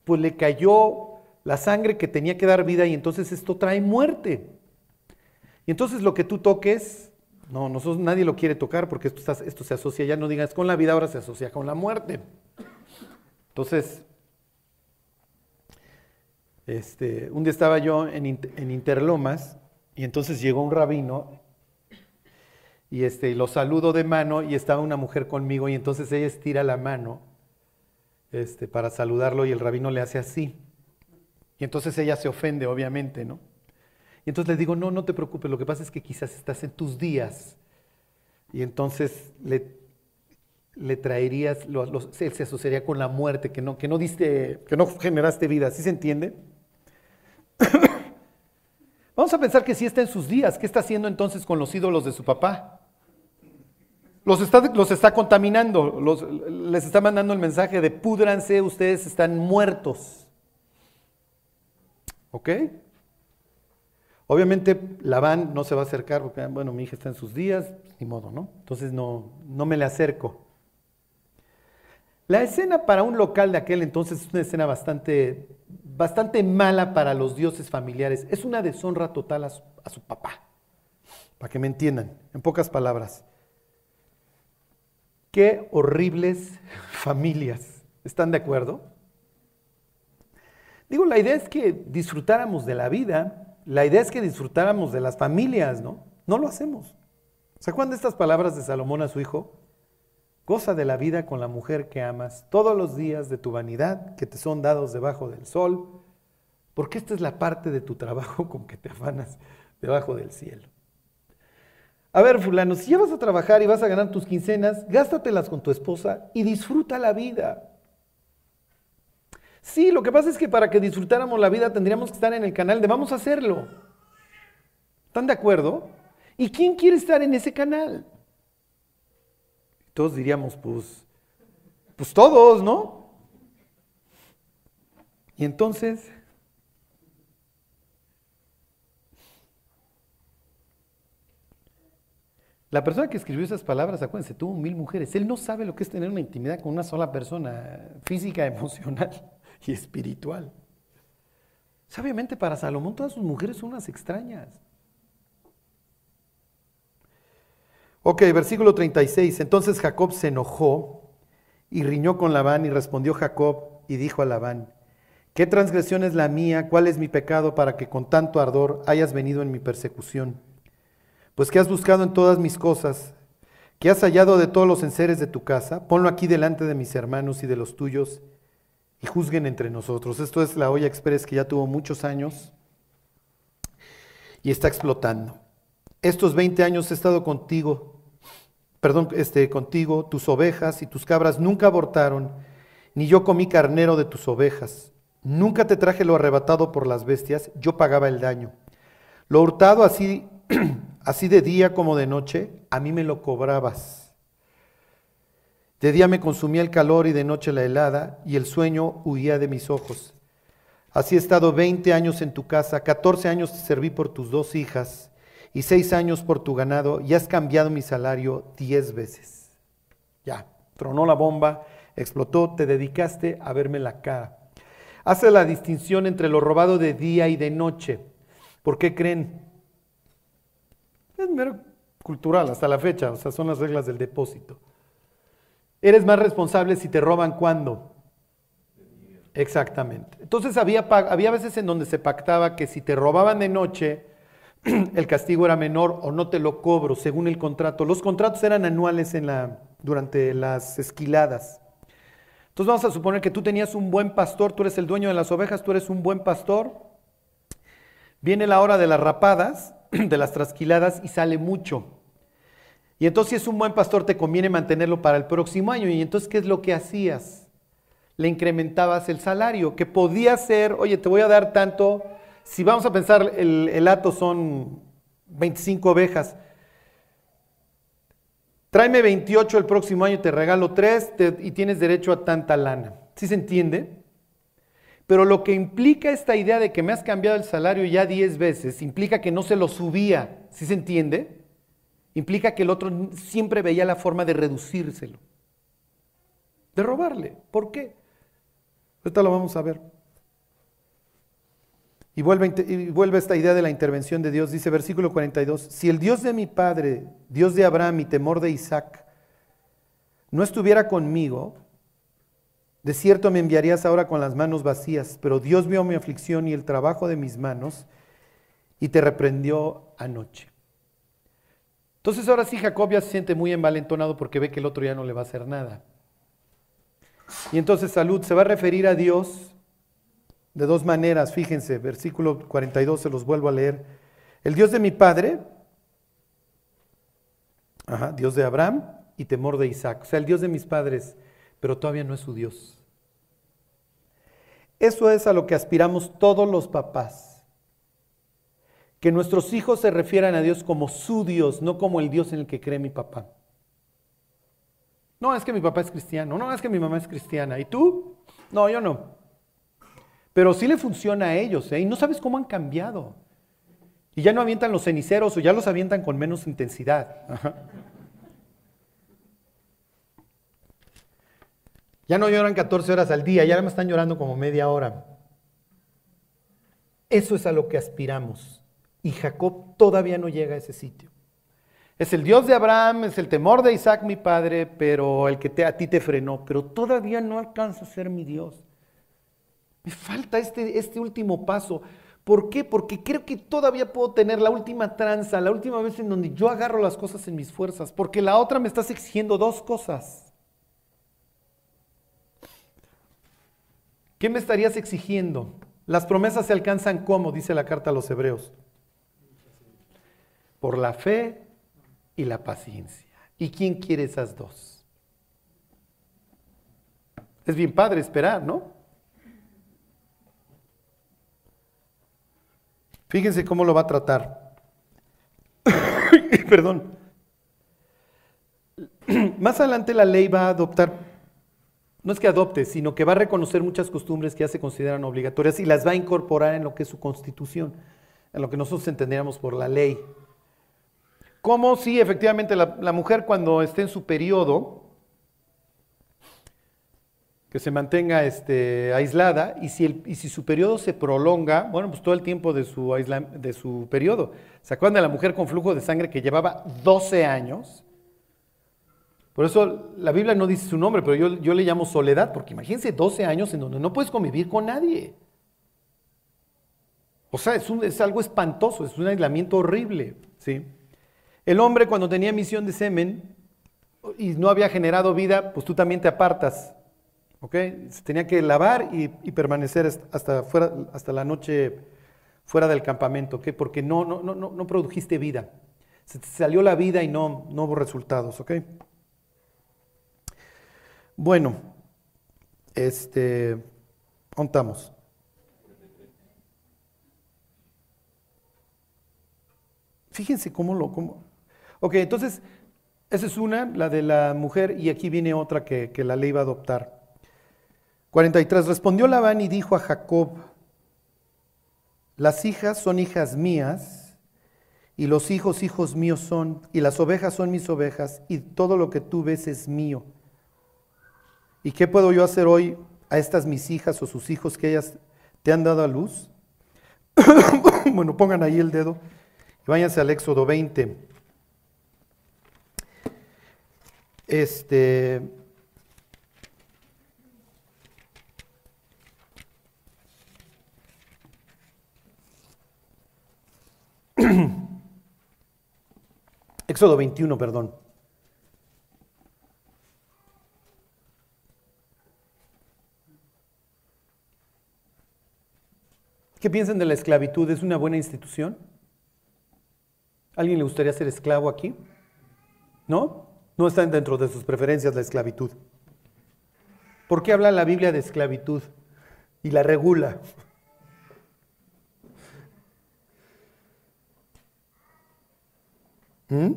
pues le cayó la sangre que tenía que dar vida y entonces esto trae muerte. Y entonces lo que tú toques, no, nadie lo quiere tocar porque esto, se asocia, ya no digas con la vida, ahora se asocia con la muerte. Entonces, este, un día estaba yo en, Interlomas y entonces llegó un rabino y este, lo saludo de mano y estaba una mujer conmigo y entonces ella estira la mano este, para saludarlo y el rabino le hace así. Y entonces ella se ofende, obviamente, ¿no? Y entonces le digo, no, no te preocupes, lo que pasa es que quizás estás en tus días. Y entonces le, le traerías, se asociaría con la muerte, que no, que no diste, que no generaste vida, ¿sí se entiende? [coughs] Vamos a pensar que si está en sus días, ¿qué está haciendo entonces con los ídolos de su papá? Los está, los está contaminando, les está mandando el mensaje de púdranse, ustedes están muertos. ¿Ok? Obviamente Labán no se va a acercar porque, bueno, mi hija está en sus días, ni modo, ¿no? Entonces no, no me le acerco. La escena para un local de aquel entonces es una escena bastante, bastante mala para los dioses familiares. Es una deshonra total a su papá, para que me entiendan, en pocas palabras. Qué horribles [laughs] familias. ¿Están de acuerdo? Digo, la idea es que disfrutáramos de la vida, la idea es que disfrutáramos de las familias, ¿no? No lo hacemos. ¿Se estas palabras de Salomón a su hijo? Goza de la vida con la mujer que amas todos los días de tu vanidad que te son dados debajo del sol, porque esta es la parte de tu trabajo [laughs] con que te afanas debajo del cielo. A ver, fulano, si ya vas a trabajar y vas a ganar tus quincenas, gástatelas con tu esposa y disfruta la vida. Sí, lo que pasa es que para que disfrutáramos la vida tendríamos que estar en el canal de vamos a hacerlo. ¿Están de acuerdo? ¿Y quién quiere estar en ese canal? Todos diríamos, pues, pues todos, ¿no? Y entonces, la persona que escribió esas palabras, acuérdense, tuvo mil mujeres. Él no sabe lo que es tener una intimidad con una sola persona, física, [laughs] emocional y espiritual. Obviamente para Salomón todas sus mujeres son unas extrañas. Ok, versículo 36. Entonces Jacob se enojó y riñó con Labán y respondió Jacob y dijo a Labán, ¿qué transgresión es la mía? ¿Cuál es mi pecado para que con tanto ardor hayas venido en mi persecución? Pues que has buscado en todas mis cosas, que has hallado de todos los enseres de tu casa, ponlo aquí delante de mis hermanos y de los tuyos y juzguen entre nosotros. Esto es la olla express que ya tuvo muchos años y está explotando. Estos 20 años he estado contigo, perdón, este, contigo, tus ovejas y tus cabras nunca abortaron, ni yo comí carnero de tus ovejas. Nunca te traje lo arrebatado por las bestias, yo pagaba el daño. Lo hurtado así, [clears throat] así de día como de noche, a mí me lo cobrabas. De día me consumía el calor y de noche la helada, y el sueño huía de mis ojos. Así he estado 20 años en tu casa, 14 años te serví por tus dos hijas, y seis años por tu ganado, y has cambiado mi salario diez veces. Ya, tronó la bomba, explotó, te dedicaste a verme la cara. Hace la distinción entre lo robado de día y de noche. ¿Por qué creen? Es mero cultural hasta la fecha, o sea, son las reglas del depósito. Eres más responsable si te roban cuando. Exactamente. Entonces había, había veces en donde se pactaba que si te robaban de noche, [clears throat] el castigo era menor o no te lo cobro según el contrato. Los contratos eran anuales en la, durante las esquiladas. Entonces vamos a suponer que tú tenías un buen pastor, tú eres el dueño de las ovejas, tú eres un buen pastor. Viene la hora de las rapadas, [clears throat] de las trasquiladas y sale mucho. Y entonces si es un buen pastor te conviene mantenerlo para el próximo año. Y entonces, ¿qué es lo que hacías? Le incrementabas el salario, que podía ser, oye, te voy a dar tanto, si vamos a pensar, el, el hato son 25 ovejas, tráeme 28 el próximo año, te regalo 3 y tienes derecho a tanta lana. ¿Sí se entiende? Pero lo que implica esta idea de que me has cambiado el salario ya 10 veces, implica que no se lo subía. ¿Sí se entiende? implica que el otro siempre veía la forma de reducírselo, de robarle. ¿Por qué? Ahorita lo vamos a ver. Y vuelve, y vuelve, esta idea de la intervención de Dios. Dice versículo 42, si el Dios de mi padre, Dios de Abraham y temor de Isaac, no estuviera conmigo, de cierto me enviarías ahora con las manos vacías, pero Dios vio mi aflicción y el trabajo de mis manos y te reprendió anoche. Entonces ahora sí Jacob ya se siente muy envalentonado porque ve que el otro ya no le va a hacer nada. Y entonces Salud se va a referir a Dios de dos maneras, fíjense, versículo 42 se los vuelvo a leer. El Dios de mi padre, Dios de Abraham y temor de Isaac, o sea, el Dios de mis padres, pero todavía no es su Dios. Eso es a lo que aspiramos todos los papás que nuestros hijos se refieran a Dios como su Dios, no como el Dios en el que cree mi papá. No, es que mi papá es cristiano, no, es que mi mamá es cristiana. ¿Y tú? No, yo no. Pero sí le funciona a ellos, ¿eh? Y no sabes cómo han cambiado. Y ya no avientan los ceniceros o ya los avientan con menos intensidad. Ya no lloran 14 horas al día, ya me están llorando como media hora. Eso es a lo que aspiramos. Y Jacob todavía no llega a ese sitio. Es el Dios de Abraham, es el temor de Isaac mi padre, pero el que te, a ti te frenó, pero todavía no alcanza a ser mi Dios. Me falta este, este último paso. ¿Por qué? Porque creo que todavía puedo tener la última tranza, la última vez en donde yo agarro las cosas en mis fuerzas, porque la otra me estás exigiendo dos cosas. ¿Qué me estarías exigiendo? Las promesas se alcanzan como, dice la carta a los hebreos por la fe y la paciencia. ¿Y quién quiere esas dos? Es bien padre esperar, ¿no? Fíjense cómo lo va a tratar. [coughs] Perdón. [coughs] Más adelante la ley va a adoptar, no es que adopte, sino que va a reconocer muchas costumbres que ya se consideran obligatorias y las va a incorporar en lo que es su constitución, en lo que nosotros entenderíamos por la ley. Como si efectivamente la, mujer cuando esté en su periodo, que se mantenga este, aislada, y si, el, y si su periodo se prolonga, bueno, pues todo el tiempo de su, de su periodo. ¿Se acuerdan de la mujer con flujo de sangre que llevaba 12 años? Por eso la Biblia no dice su nombre, pero yo, yo le llamo soledad, porque imagínense 12 años en donde no puedes convivir con nadie. O sea, es, es algo espantoso, es un aislamiento horrible, ¿sí? El hombre cuando tenía emisión de semen y no había generado vida, pues tú también te apartas. Se tenía que lavar y, permanecer hasta, fuera, hasta la noche fuera del campamento. Porque no, no, no, no produjiste vida. Se te salió la vida y no, no hubo resultados, ¿ok? Bueno, este, contamos. Fíjense cómo lo, cómo, Ok, entonces, esa es una, la de la mujer, y aquí viene otra que, la ley va a adoptar. 43. Respondió Labán y dijo a Jacob, las hijas son hijas mías, y los hijos hijos míos son, y las ovejas son mis ovejas, y todo lo que tú ves es mío. ¿Y qué puedo yo hacer hoy a estas mis hijas o sus hijos que ellas te han dado a luz? [coughs] bueno, pongan ahí el dedo y váyanse al Éxodo 20. Este. [coughs] Éxodo 21, perdón. ¿Qué piensan de la esclavitud? ¿Es una buena institución? ¿Alguien le gustaría ser esclavo aquí? ¿No? No está dentro de sus preferencias la esclavitud. ¿Por qué habla la Biblia de esclavitud y la regula? ¿Mm?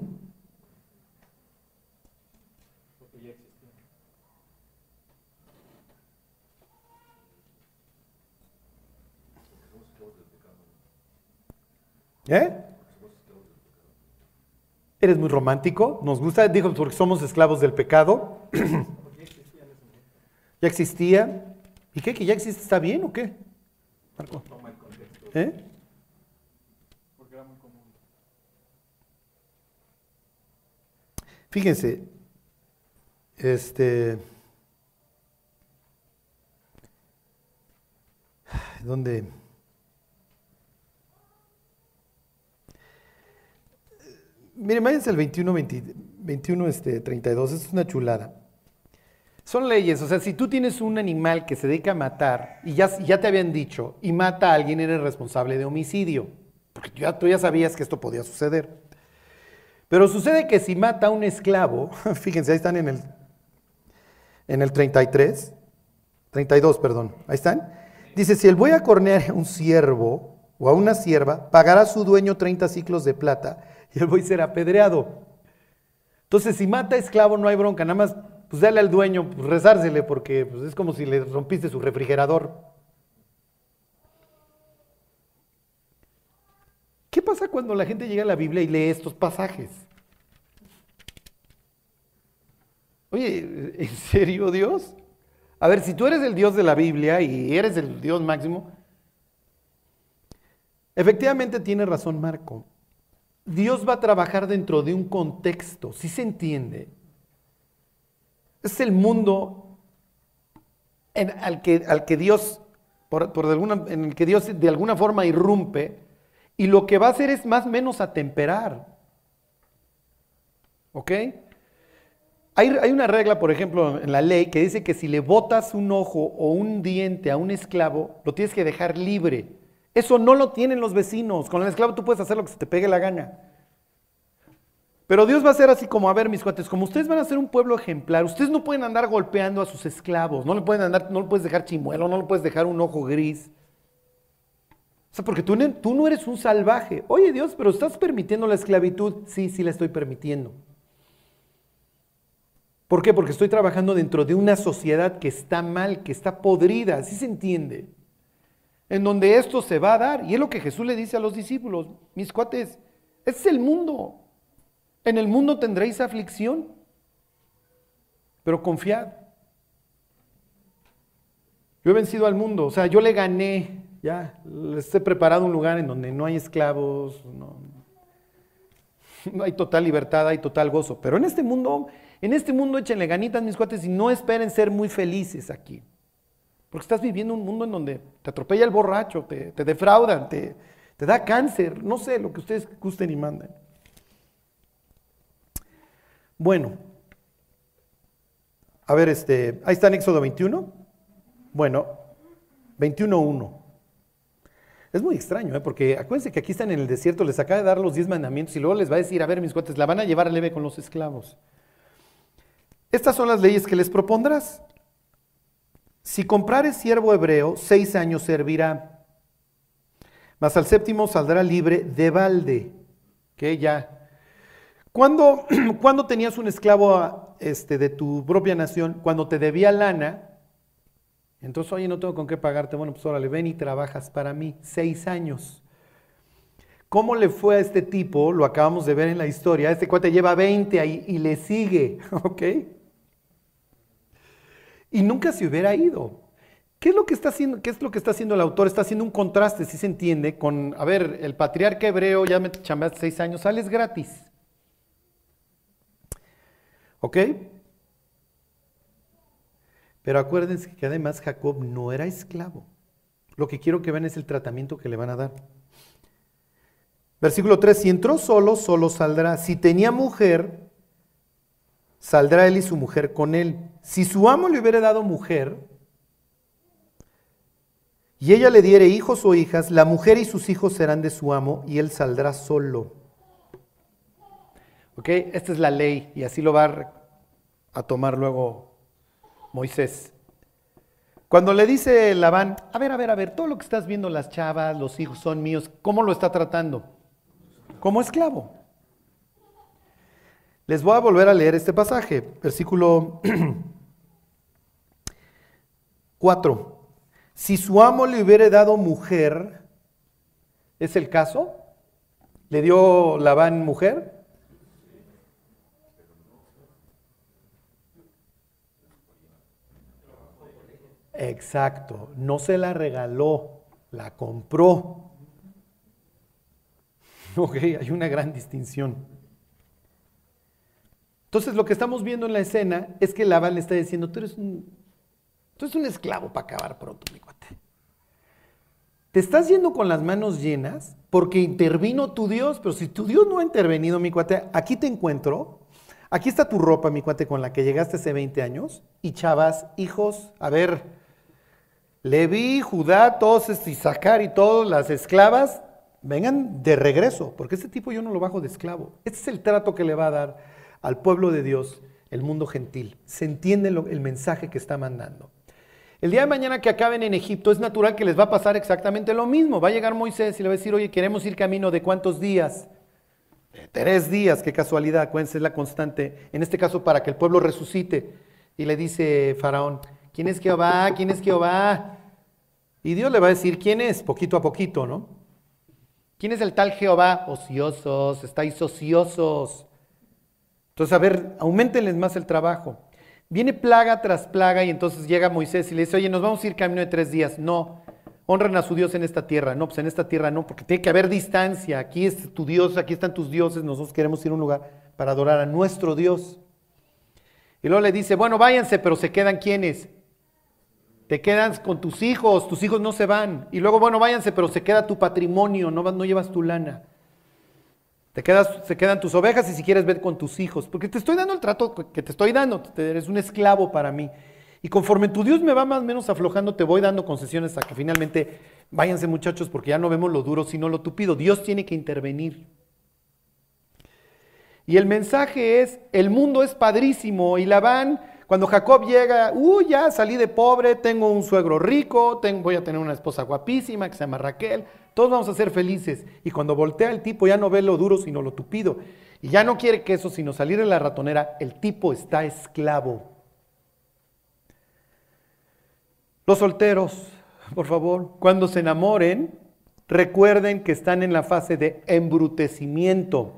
¿Eh? Eres muy romántico, nos gusta, dijo, porque somos esclavos del pecado. [clears throat] ya existía. ¿Y qué? ¿Que ya existe? ¿Está bien o qué? Marco. ¿Eh? Fíjense, este, ¿dónde? Miren, váyanse el 21, 21 este, 32, es una chulada. Son leyes, o sea, si tú tienes un animal que se dedica a matar y ya, ya te habían dicho y mata a alguien, eres responsable de homicidio, porque tú ya, tú ya sabías que esto podía suceder. Pero sucede que si mata a un esclavo, [laughs] fíjense, ahí están en el, en el 33, 32, perdón, ahí están. Dice, si el voy a cornear a un siervo o a una sierva, pagará a su dueño 30 ciclos de plata [laughs] y el buey será apedreado. Entonces, si mata a esclavo no hay bronca, nada más pues dale al dueño, pues, rezársele, porque pues, es como si le rompiste su refrigerador. ¿Qué pasa cuando la gente llega a la Biblia y lee estos pasajes? Oye, ¿en serio Dios? A ver, si tú eres el Dios de la Biblia y eres el Dios máximo, efectivamente tiene razón Marco. Dios va a trabajar dentro de un contexto, si se entiende. Es el mundo en, al, que, al, que, Dios, por, alguna, en el que Dios de alguna forma irrumpe y lo que va a hacer es más o menos atemperar. ¿Ok? Hay, hay, una regla, por ejemplo, en la ley que dice que si le botas un ojo o un diente a un esclavo, lo tienes que dejar libre. Eso no lo tienen los vecinos. Con el esclavo tú puedes hacer lo que se te pegue la gana. Pero Dios va a ser así como, a ver, mis cuates, como ustedes van a ser un pueblo ejemplar, ustedes no pueden andar golpeando a sus esclavos, no le pueden andar, no puedes dejar chimuelo, no le puedes dejar un ojo gris. O sea, porque tú, tú no eres un salvaje. Oye Dios, pero estás permitiendo la esclavitud. Sí, sí la estoy permitiendo. ¿Por qué? Porque estoy trabajando dentro de una sociedad que está mal, que está podrida, así se entiende. En donde esto se va a dar. Y es lo que Jesús le dice a los discípulos, mis cuates, es el mundo. En el mundo tendréis aflicción, pero confiad. Yo he vencido al mundo, o sea, yo le gané, ya, les he preparado un lugar en donde no hay esclavos, no, no hay total libertad, hay total gozo. Pero en este mundo, en este mundo échenle ganitas, mis cuates, y no esperen ser muy felices aquí. Porque estás viviendo un mundo en donde te atropella el borracho, te, te defraudan, te, te da cáncer, no sé, lo que ustedes gusten y manden. Bueno, a ver, este, ahí está en Éxodo 21. Bueno, 21.1. Es muy extraño, ¿eh? porque acuérdense que aquí están en el desierto, les acaba de dar los diez mandamientos y luego les va a decir, a ver, mis cuates, la van a llevar leve con los esclavos. Estas son las leyes que les propondrás. Si comprares siervo hebreo, seis años servirá, mas al séptimo saldrá libre de balde, que ya. Cuando, cuando [clears throat] tenías un esclavo este, de tu propia nación, cuando te debía lana, entonces, oye, no tengo con qué pagarte. Bueno, pues órale, ven y trabajas para mí. Seis años. ¿Cómo le fue a este tipo? Lo acabamos de ver en la historia. Este cuate lleva 20 ahí y le sigue, [laughs] ¿ok? Y nunca se hubiera ido. ¿Qué es lo que está haciendo? ¿Qué es lo que está haciendo el autor? Está haciendo un contraste, si se entiende, con, a ver, el patriarca hebreo, ya me chambeaste seis años, sales gratis. ¿Ok? Pero acuérdense que además Jacob no era esclavo. Lo que quiero que vean es el tratamiento que le van a dar. Versículo 3, si entró solo, solo saldrá. Si tenía mujer, saldrá él y su mujer con él. Si su amo le hubiera dado mujer y ella le diere hijos o hijas, la mujer y sus hijos serán de su amo y él saldrá solo. ¿Ok? Esta es la ley y así lo va a tomar luego Moisés. Cuando le dice Labán, a ver, a ver, a ver, todo lo que estás viendo, las chavas, los hijos son míos, ¿cómo lo está tratando? Como esclavo. Les voy a volver a leer este pasaje, versículo [clears throat] 4. Si su amo le hubiera dado mujer, ¿es el caso? ¿Le dio Labán mujer? Exacto, no se la regaló, la compró. [laughs] Ok, hay una gran distinción. Entonces lo que estamos viendo en la escena es que Labán le está diciendo, tú eres un, tú eres un esclavo para acabar pronto, mi cuate. te estás yendo con las manos llenas porque intervino tu Dios, pero si tu Dios no ha intervenido, mi cuate, aquí te encuentro, aquí está tu ropa, mi cuate, con la que llegaste hace 20 años, y chavas, hijos, a ver, Leví, Judá, todos, y Isaacar y todas las esclavas, vengan de regreso, porque este tipo yo no lo bajo de esclavo. Este es el trato que le va a dar al pueblo de Dios el mundo gentil. Se entiende el mensaje que está mandando. El día de mañana que acaben en Egipto es natural que les va a pasar exactamente lo mismo. Va a llegar Moisés y le va a decir, oye, queremos ir camino de cuántos días. tres días, qué casualidad, acuérdense, es la constante. En este caso, para que el pueblo resucite. Y le dice Faraón, ¿quién es Jehová? ¿Quién es Jehová? Y Dios le va a decir, ¿quién es? Poquito a poquito, ¿no? ¿Quién es el tal Jehová? Ociosos, estáis ociosos. Entonces, a ver, aumentenles más el trabajo. Viene plaga tras plaga y entonces llega Moisés y le dice, oye, nos vamos a ir camino de tres días. No, honran a su Dios en esta tierra. No, pues en esta tierra no, porque tiene que haber distancia. Aquí es tu Dios, aquí están tus dioses, nosotros queremos ir a un lugar para adorar a nuestro Dios. Y luego le dice, bueno, váyanse, pero se quedan quienes. Te quedas con tus hijos, tus hijos no se van. Y luego, bueno, váyanse, pero se queda tu patrimonio, no, no llevas tu lana. Se quedan tus ovejas y si quieres ver con tus hijos, porque te estoy dando el trato que te estoy dando, eres un esclavo para mí. Y conforme tu Dios me va más o menos aflojando, te voy dando concesiones a que finalmente váyanse muchachos porque ya no vemos lo duro sino lo tupido. Dios tiene que intervenir. Y el mensaje es, el mundo es padrísimo y la van cuando Jacob llega, uy, ya salí de pobre, tengo un suegro rico, voy a tener una esposa guapísima que se llama Raquel, todos vamos a ser felices. Y cuando voltea el tipo ya no ve lo duro sino lo tupido. Y ya no quiere que eso sino salir de la ratonera, el tipo está esclavo. Los solteros, por favor, cuando se enamoren, recuerden que están en la fase de embrutecimiento.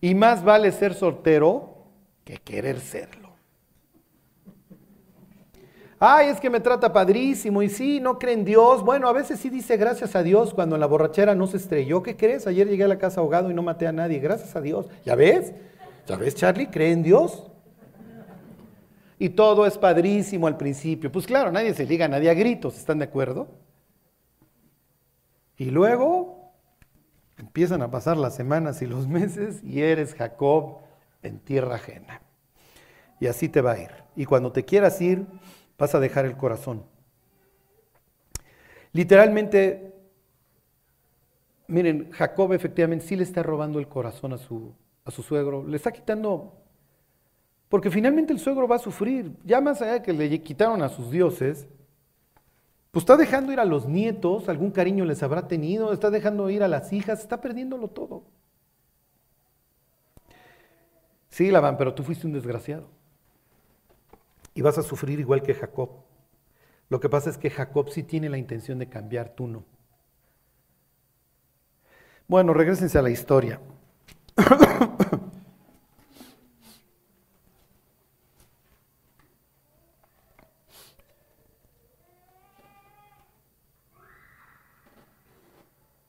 Y más vale ser soltero que querer serlo. Ay, es que me trata padrísimo y sí, no cree en Dios. Bueno, a veces sí dice gracias a Dios cuando en la borrachera no se estrelló. ¿Qué crees? Ayer llegué a la casa ahogado y no maté a nadie. Gracias a Dios. ¿Ya ves? ¿Ya ves, Charlie? ¿Cree en Dios? Y todo es padrísimo al principio. Pues claro, nadie se liga nadie a gritos, ¿están de acuerdo? Y luego empiezan a pasar las semanas y los [laughs] meses y eres Jacob en tierra ajena. Y así te va a ir. Y cuando te quieras ir, vas a dejar el corazón. Literalmente, miren, Jacob efectivamente sí le está robando el corazón a su, a su suegro, le está quitando, porque finalmente el suegro va a sufrir, ya más allá de que le quitaron a sus dioses, pues está dejando ir a los nietos, algún cariño les habrá tenido, está dejando ir a las hijas, está perdiéndolo todo. Sí, Labán, pero tú fuiste un desgraciado. Y vas a sufrir igual que Jacob. Lo que pasa es que Jacob sí tiene la intención de cambiar, tú no. Bueno, regresense a la historia. [coughs]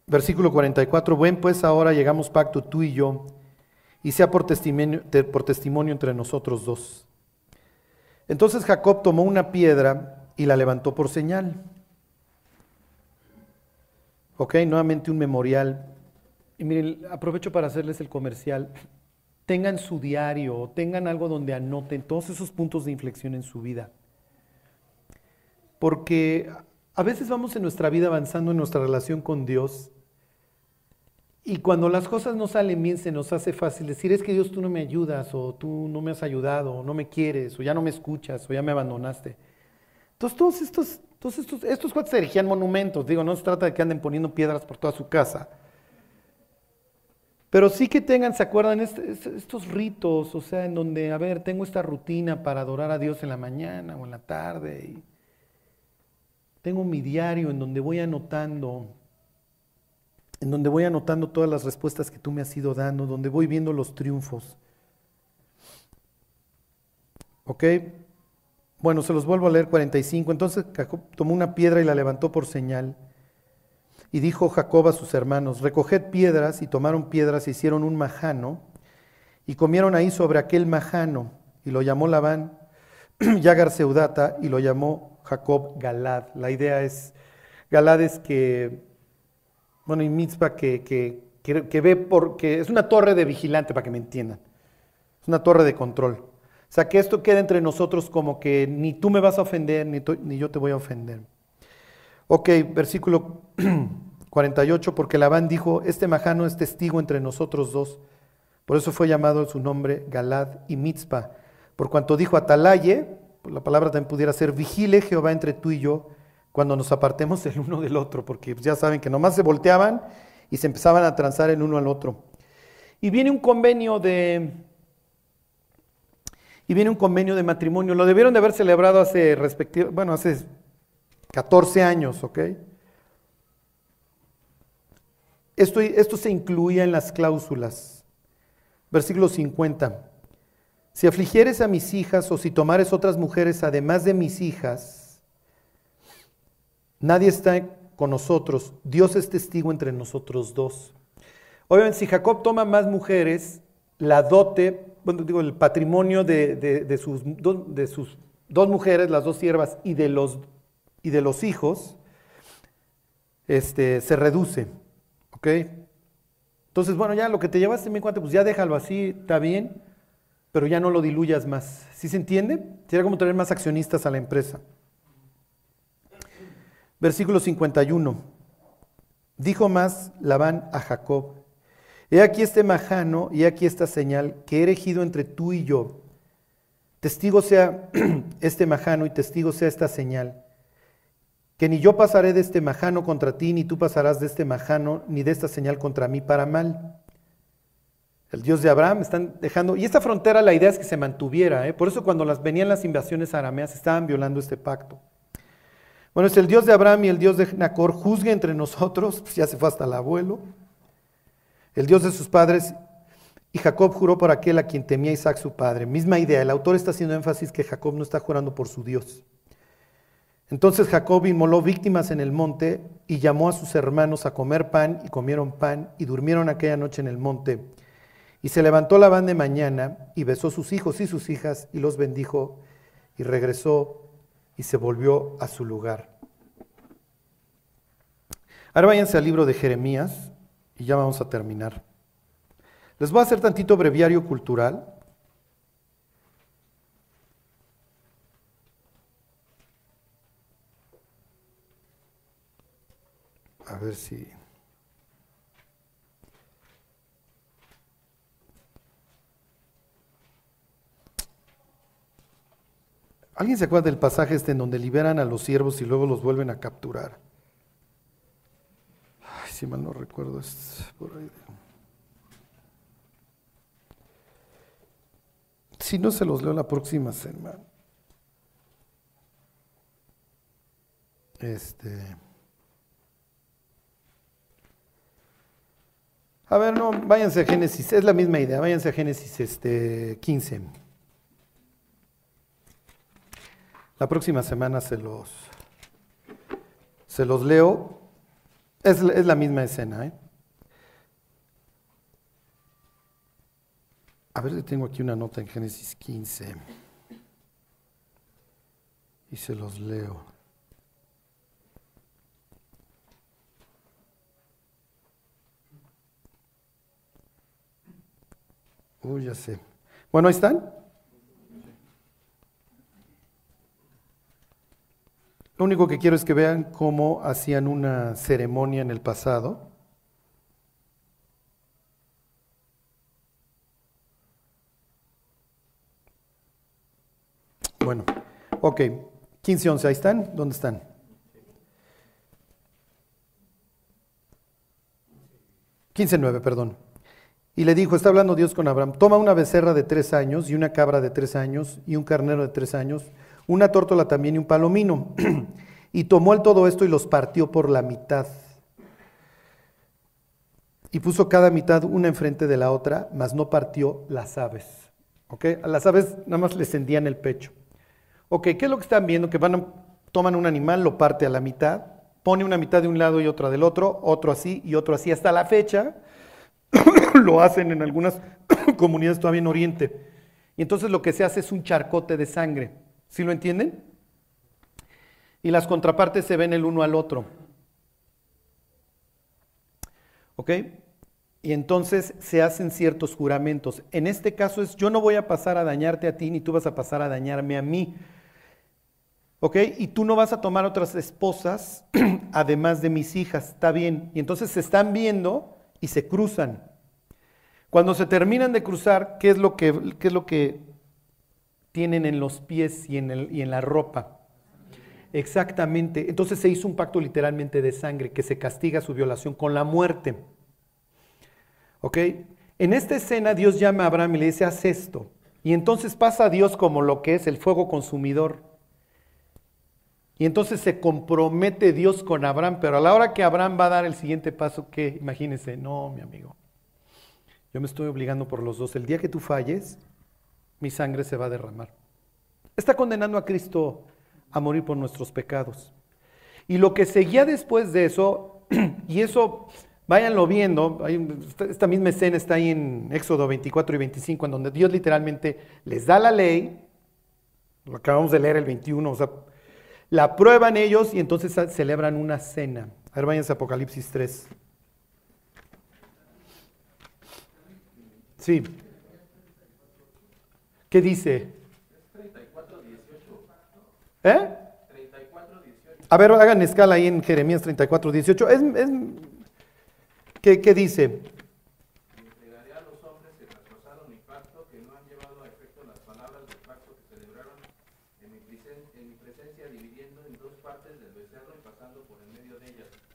Versículo 44, buen pues ahora llegamos pacto tú y yo y sea por testimonio, por testimonio entre nosotros dos. Entonces Jacob tomó una piedra y la levantó por señal. Ok, nuevamente un memorial. Y miren, aprovecho para hacerles el comercial. Tengan su diario, tengan algo donde anoten todos esos puntos de inflexión en su vida. Porque a veces vamos en nuestra vida avanzando en nuestra relación con Dios y cuando las cosas no salen bien, se nos hace fácil decir, es que Dios tú no me ayudas, o tú no me has ayudado, o no me quieres, o ya no me escuchas, o ya me abandonaste. Entonces todos estos, todos estos, estos cuates se erigían monumentos, digo, no se trata de que anden poniendo piedras por toda su casa. Pero sí que tengan, ¿se acuerdan? estos ritos, o sea, en donde, a ver, tengo esta rutina para adorar a Dios en la mañana o en la tarde. Y tengo mi diario en donde voy anotando en donde voy anotando todas las respuestas que tú me has ido dando, donde voy viendo los triunfos. ¿Ok? Bueno, se los vuelvo a leer 45. Entonces Jacob tomó una piedra y la levantó por señal. Y dijo Jacob a sus hermanos, recoged piedras, y tomaron piedras e hicieron un majano, y comieron ahí sobre aquel majano, y lo llamó Labán [clears throat] Yagar Seudata, y lo llamó Jacob Galad. La idea es Galad es que, bueno, y Mitzvah que, que, que, ve porque es una torre de vigilante, para que me entiendan. Es una torre de control. O sea, que esto quede entre nosotros como que ni tú me vas a ofender, ni, ni yo te voy a ofender. Ok, versículo [clears throat] 48, porque Labán dijo, este majano es testigo entre nosotros dos. Por eso fue llamado su nombre Galad y Mitzpah. Por cuanto dijo Atalaye, la palabra también pudiera ser, vigile Jehová entre tú y yo cuando nos apartemos el uno del otro, porque ya saben que nomás se volteaban y se empezaban a transar el uno al otro. Y viene un convenio de y viene un convenio de matrimonio. Lo debieron de haber celebrado hace respectivo, bueno, hace 14 años, ¿ok? Esto, esto se incluía en las cláusulas. Versículo 50. Si afligieres a mis hijas o si tomares otras mujeres además de mis hijas, nadie está con nosotros, Dios es testigo entre nosotros dos. Obviamente, si Jacob toma más mujeres, la dote, bueno, digo, el patrimonio de, sus, de sus, dos mujeres, las dos siervas, y de los, y de los hijos, este, se reduce. ¿Ok? Entonces, bueno, ya lo que te llevaste mi cuenta, pues ya déjalo así, está bien pero ya no lo diluyas más. ¿Sí se entiende? Sería como tener más accionistas a la empresa. Versículo 51. Dijo más Labán a Jacob, he aquí este majano y aquí esta señal que he elegido entre tú y yo. Testigo sea [clears throat] este majano y testigo sea esta señal, que ni yo pasaré de este majano contra ti, ni tú pasarás de este majano, ni de esta señal contra mí para mal el Dios de Abraham, están dejando, y esta frontera la idea es que se mantuviera, ¿eh? por eso cuando las, venían las invasiones arameas estaban violando este pacto. Bueno, es el Dios de Abraham y el Dios de Nacor, juzgue entre nosotros, pues ya se fue hasta el abuelo, el Dios de sus padres, y Jacob juró por aquel a quien temía Isaac su padre. Misma idea, el autor está haciendo énfasis que Jacob no está jurando por su Dios. Entonces Jacob inmoló víctimas en el monte y llamó a sus hermanos a comer pan y comieron pan y durmieron aquella noche en el monte. Y se levantó Labán de mañana y besó sus hijos y sus hijas y los bendijo y regresó y se volvió a su lugar. Ahora váyanse al libro de Jeremías y ya vamos a terminar. Les voy a hacer tantito breviario cultural. A ver si... ¿Alguien se acuerda del pasaje este en donde liberan a los siervos y luego los vuelven a capturar? Ay, si mal no recuerdo, es por ahí. Si no, se los leo la próxima semana. Este. A ver, no, váyanse a Génesis, es la misma idea, váyanse a Génesis este, 15. La próxima semana se los, se los leo. Es, es la misma escena. ¿eh? A ver tengo aquí una nota en Génesis 15. Y se los leo. Uy, ya sé. Bueno, ahí están. Lo único que quiero es que vean cómo hacían una ceremonia en el pasado. Bueno, ok, 15 11, ahí están, ¿dónde están? Quince nueve, perdón. Y le dijo, está hablando Dios con Abraham, toma una becerra de tres años y una cabra de tres años y un carnero de tres años una tórtola también y un palomino. [clears throat] y tomó el todo esto y los partió por la mitad. Y puso cada mitad una enfrente de la otra, mas no partió las aves. ¿Ok? A las aves nada más les hendían el pecho. Ok, ¿qué es lo que están viendo? Que van a, toman un animal, lo parte a la mitad, pone una mitad de un lado y otra del otro, otro así y otro así. Hasta la fecha [clears throat] lo hacen en algunas [clears throat] comunidades todavía en Oriente. Y entonces lo que se hace es un charcote de sangre. ¿Sí lo entienden? Y las contrapartes se ven el uno al otro. ¿Ok? Y entonces se hacen ciertos juramentos. En este caso es, yo no voy a pasar a dañarte a ti, ni tú vas a pasar a dañarme a mí. ¿Ok? Y tú no vas a tomar otras esposas, [clears throat] además de mis hijas. Está bien. Y entonces se están viendo y se cruzan. Cuando se terminan de cruzar, ¿qué es lo que, qué es lo que tienen en los pies y en, el, y en la ropa? Exactamente. Entonces se hizo un pacto literalmente de sangre que se castiga su violación con la muerte. ¿Ok? En esta escena Dios llama a Abraham y le dice, haz esto. Y entonces pasa a Dios como lo que es el fuego consumidor. Y entonces se compromete Dios con Abraham, pero a la hora que Abraham va a dar el siguiente paso, ¿qué? Imagínense, no, mi amigo. Yo me estoy obligando por los dos. El día que tú falles, mi sangre se va a derramar. Está condenando a Cristo a morir por nuestros pecados. Y lo que seguía después de eso, [clears throat] y eso Váyanlo viendo, esta misma escena está ahí en Éxodo 24 y 25, en donde Dios literalmente les da la ley, lo acabamos de leer el 21, o sea, la prueban ellos y entonces celebran una cena. A ver, váyanse a Apocalipsis 3. Sí. ¿Qué dice? ¿Eh? A ver, hagan escala ahí en Jeremías 34, 18. Es, es ¿Qué, qué dice?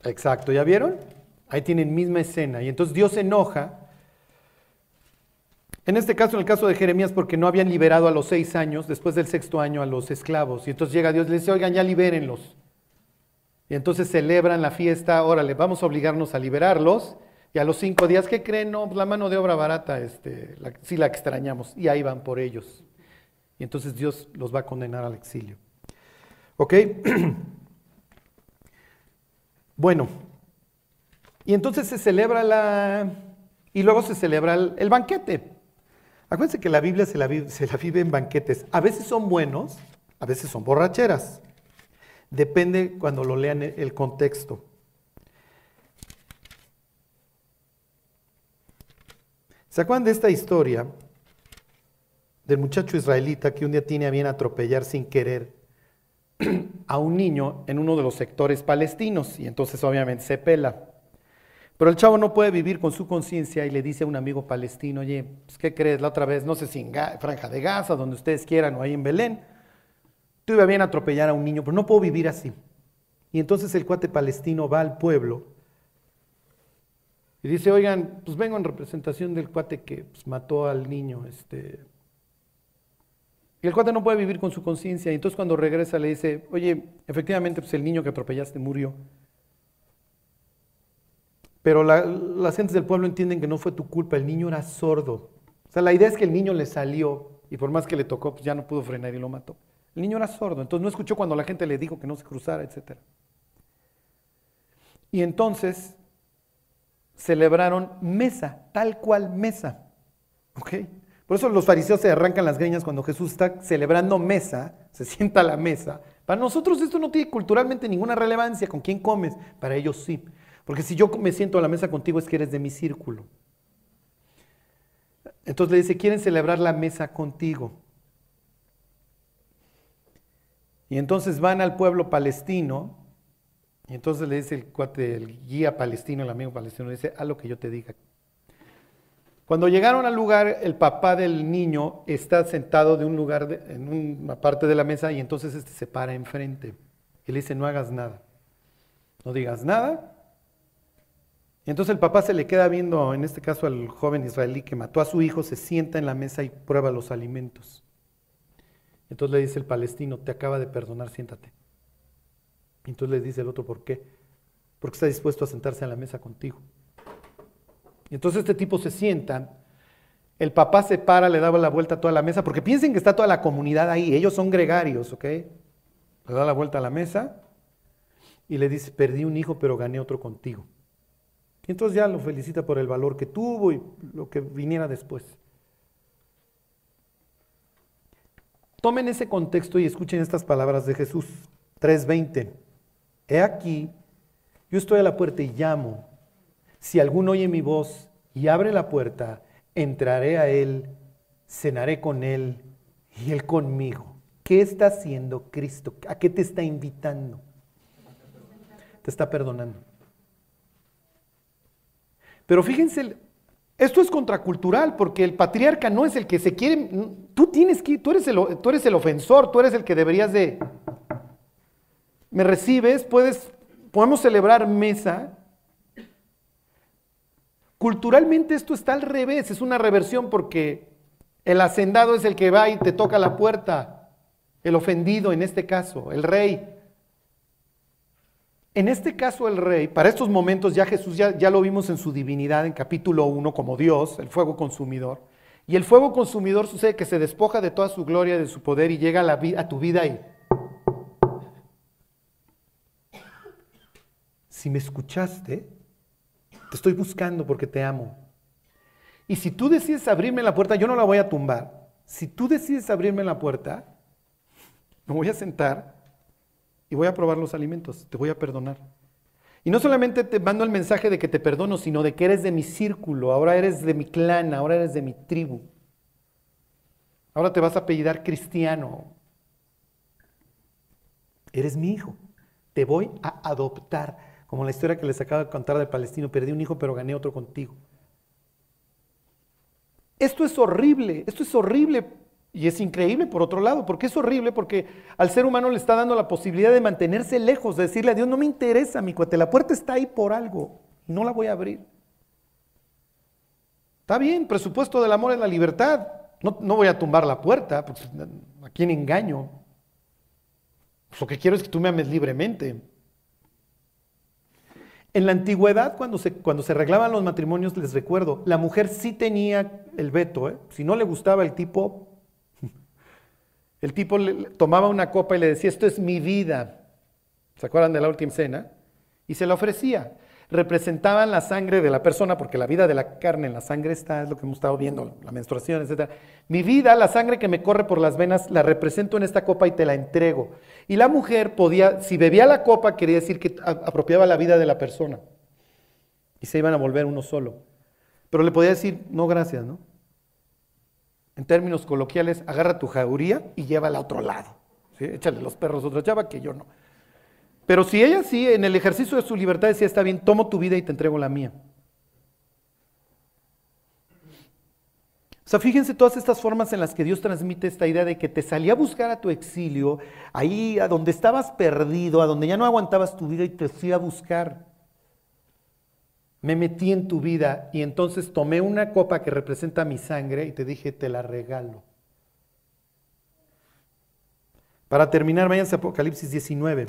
Exacto, ¿ya vieron? Ahí tienen misma escena. Y entonces Dios se enoja. En este caso, en el caso de Jeremías, porque no habían liberado a los seis años, después del sexto año, a los esclavos. Y entonces llega Dios y le dice, oigan, ya libérenlos. Y entonces celebran la fiesta, órale, vamos a obligarnos a liberarlos. Y a los cinco días, ¿qué creen? No, pues la mano de obra barata, este, sí la extrañamos. Y ahí van por ellos. Y entonces Dios los va a condenar al exilio. ¿Ok? [clears throat] bueno. Y entonces se celebra la... Y luego se celebra el, banquete. Acuérdense que la Biblia se la, vive en banquetes. A veces son buenos, a veces son borracheras. Depende cuando lo lean el contexto. ¿Se acuerdan de esta historia del muchacho israelita que un día tiene a bien atropellar sin querer [clears throat] a un niño en uno de los sectores palestinos y entonces obviamente se pela? Pero el chavo no puede vivir con su conciencia y le dice a un amigo palestino, oye, pues, ¿qué crees? La otra vez, no sé si en Franja de Gaza, donde ustedes quieran, o ahí en Belén, iba bien atropellar a un niño, pero no puedo vivir así. Y entonces el cuate palestino va al pueblo y dice, oigan, pues vengo en representación del cuate que pues, mató al niño. Este. Y el cuate no puede vivir con su conciencia. Y entonces cuando regresa le dice, oye, efectivamente pues el niño que atropellaste murió. Pero las gentes del pueblo entienden que no fue tu culpa, el niño era sordo. O sea, la idea es que el niño le salió y por más que le tocó, pues ya no pudo frenar y lo mató. El niño era sordo, entonces no escuchó cuando la gente le dijo que no se cruzara, etc. Y entonces celebraron mesa, tal cual mesa. ¿Ok? Por eso los fariseos se arrancan las greñas cuando Jesús está celebrando mesa, se sienta a la mesa. Para nosotros esto no tiene culturalmente ninguna relevancia, con quién comes, para ellos sí. Porque si yo me siento a la mesa contigo es que eres de mi círculo. Entonces le dice, quieren celebrar la mesa contigo. Y entonces van al pueblo palestino, y entonces le dice el cuate, el guía palestino, el amigo palestino, le dice, haz lo que yo te diga. Cuando llegaron al lugar, el papá del niño está sentado de un lugar, en una parte de la mesa, y entonces este se para enfrente. Y le dice, no hagas nada. No digas nada. Y entonces el papá se le queda viendo, en este caso al joven israelí que mató a su hijo, se sienta en la mesa y prueba los alimentos. Entonces le dice el palestino, te acaba de perdonar, siéntate. Entonces le dice el otro, ¿por qué? Porque está dispuesto a sentarse a la mesa contigo. Y entonces este tipo se sienta, el papá se para, le da la vuelta a toda la mesa, porque piensen que está toda la comunidad ahí, ellos son gregarios, ¿ok? Le da la vuelta a la mesa y le dice, perdí un hijo, pero gané otro contigo. Y entonces ya lo felicita por el valor que tuvo y lo que viniera después. Tomen ese contexto y escuchen estas palabras de Jesús. 3:20. He aquí, yo estoy a la puerta y llamo. Si alguno oye mi voz y abre la puerta, entraré a él, cenaré con él y él conmigo. ¿Qué está haciendo Cristo? ¿A qué te está invitando? Te está perdonando. Pero fíjense, esto es contracultural porque el patriarca no es el que se quiere, tú tienes que, tú eres el, tú eres el ofensor, tú eres el que deberías de, me recibes, puedes, podemos celebrar mesa. Culturalmente esto está al revés, es una reversión porque el hacendado es el que va y te toca la puerta, el ofendido en este caso, el rey. En este caso el rey, para estos momentos ya Jesús ya, ya lo vimos en su divinidad en capítulo 1 como Dios, el fuego consumidor. Y el fuego consumidor sucede que se despoja de toda su gloria, de su poder y llega a, tu vida y si me escuchaste, te estoy buscando porque te amo. Y si tú decides abrirme la puerta, yo no la voy a tumbar. Si tú decides abrirme la puerta, me voy a sentar y voy a probar los alimentos, te voy a perdonar. Y no solamente te mando el mensaje de que te perdono, sino de que eres de mi círculo, ahora eres de mi clan, ahora eres de mi tribu. Ahora te vas a apellidar cristiano. Eres mi hijo. Te voy a adoptar. Como la historia que les acabo de contar del palestino, perdí un hijo pero gané otro contigo. Esto es horrible, esto es horrible y es increíble por otro lado, porque es horrible porque al ser humano le está dando la posibilidad de mantenerse lejos, de decirle a Dios, no me interesa mi cuate, la puerta está ahí por algo no la voy a abrir. Está bien, presupuesto del amor es la libertad, no, voy a tumbar la puerta, pues, ¿a quién engaño? Pues, lo que quiero es que tú me ames libremente. En la antigüedad, cuando se, cuando se arreglaban los matrimonios, les recuerdo, la mujer sí tenía el veto. ¿eh? Si no le gustaba el tipo, el tipo le, tomaba una copa y le decía, esto es mi vida. ¿Se acuerdan de la última cena? Y se la ofrecía representaban la sangre de la persona, porque la vida de la carne en la sangre está, es lo que hemos estado viendo, la menstruación, etc. Mi vida, la sangre que me corre por las venas, la represento en esta copa y te la entrego. Y la mujer podía, si bebía la copa, quería decir que apropiaba la vida de la persona. Y se iban a volver uno solo. Pero le podía decir, no, gracias, ¿no? En términos coloquiales, agarra tu jauría y llévala a otro lado. Échale los perros a otra chava que yo no. Pero si ella sí, en el ejercicio de su libertad decía, está bien, tomo tu vida y te entrego la mía. O sea, fíjense todas estas formas en las que Dios transmite esta idea de que te salía a buscar a tu exilio, ahí a donde estabas perdido, a donde ya no aguantabas tu vida y te fui a buscar. Me metí en tu vida y entonces tomé una copa que representa mi sangre y te dije, te la regalo. Para terminar, váyanse a Apocalipsis 19.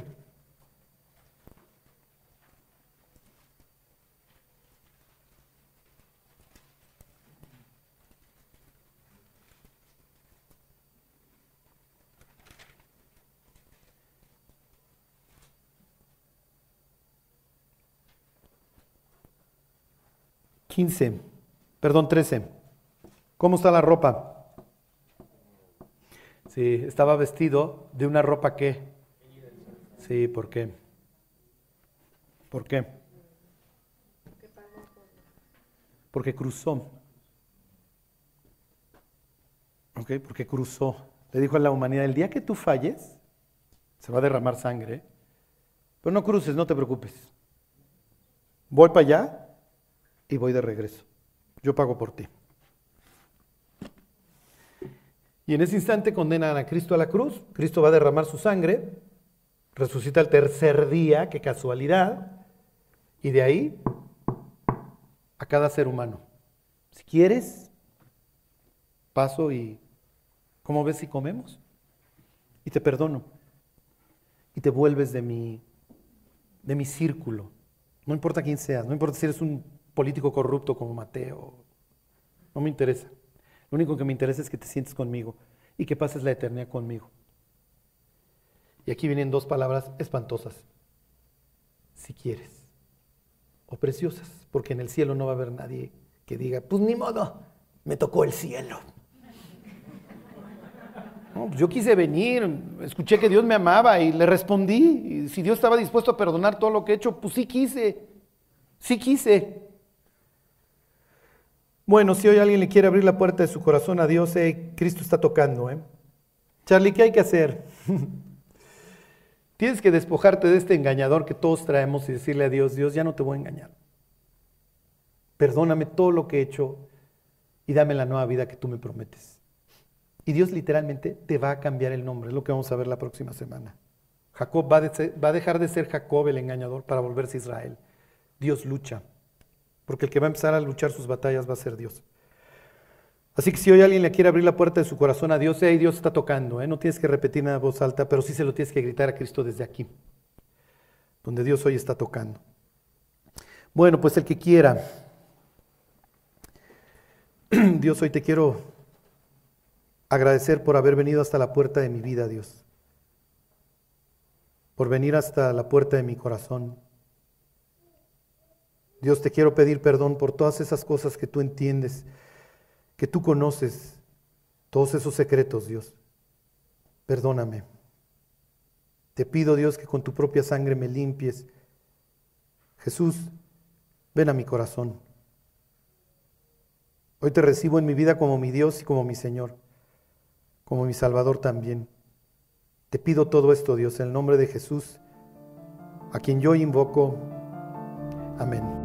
15, perdón, 13. ¿Cómo está la ropa? Sí, estaba vestido de una ropa que... Sí, ¿por qué? ¿Por qué? Porque cruzó. ¿Ok? Porque cruzó. Le dijo a la humanidad, el día que tú falles, se va a derramar sangre, pero no cruces, no te preocupes. Voy para allá y voy de regreso. Yo pago por ti. Y en ese instante condenan a Cristo a la cruz. Cristo va a derramar su sangre, resucita el tercer día, qué casualidad, y de ahí a cada ser humano. Si quieres, paso y, ¿cómo ves si comemos? Y te perdono. Y te vuelves de mi, de mi círculo. No importa quién seas, no importa si eres un político corrupto como Mateo. No me interesa. Lo único que me interesa es que te sientes conmigo y que pases la eternidad conmigo. Y aquí vienen dos palabras espantosas. Si quieres. O preciosas, porque en el cielo no va a haber nadie que diga, pues ni modo, me tocó el cielo. [laughs] Pues yo quise venir, escuché que Dios me amaba y le respondí. Si Dios estaba dispuesto a perdonar todo lo que he hecho, pues sí quise, sí quise. Bueno, si hoy alguien le quiere abrir la puerta de su corazón a Dios, Cristo está tocando. ¿eh? Charlie, ¿qué hay que hacer? [laughs] Tienes que despojarte de este engañador que todos traemos y decirle a Dios, Dios, ya no te voy a engañar. Perdóname todo lo que he hecho y dame la nueva vida que tú me prometes. Y Dios literalmente te va a cambiar el nombre, es lo que vamos a ver la próxima semana. Jacob va a dejar de ser Jacob el engañador para volverse Israel. Dios lucha porque el que va a empezar a luchar sus batallas va a ser Dios. Así que si hoy alguien le quiere abrir la puerta de su corazón a Dios, hey, Dios está tocando, ¿eh? no tienes que repetir nada en voz alta, pero sí se lo tienes que gritar a Cristo desde aquí, donde Dios hoy está tocando. Bueno, pues el que quiera, [clears throat] Dios hoy te quiero agradecer por haber venido hasta la puerta de mi vida, Dios, por venir hasta la puerta de mi corazón Dios, te quiero pedir perdón por todas esas cosas que tú entiendes, que tú conoces, todos esos secretos, Dios. Perdóname. Te pido, Dios, que con tu propia sangre me limpies. Jesús, ven a mi corazón. Hoy te recibo en mi vida como mi Dios y como mi Señor, como mi Salvador también. Te pido todo esto, Dios, en el nombre de Jesús, a quien yo invoco. Amén.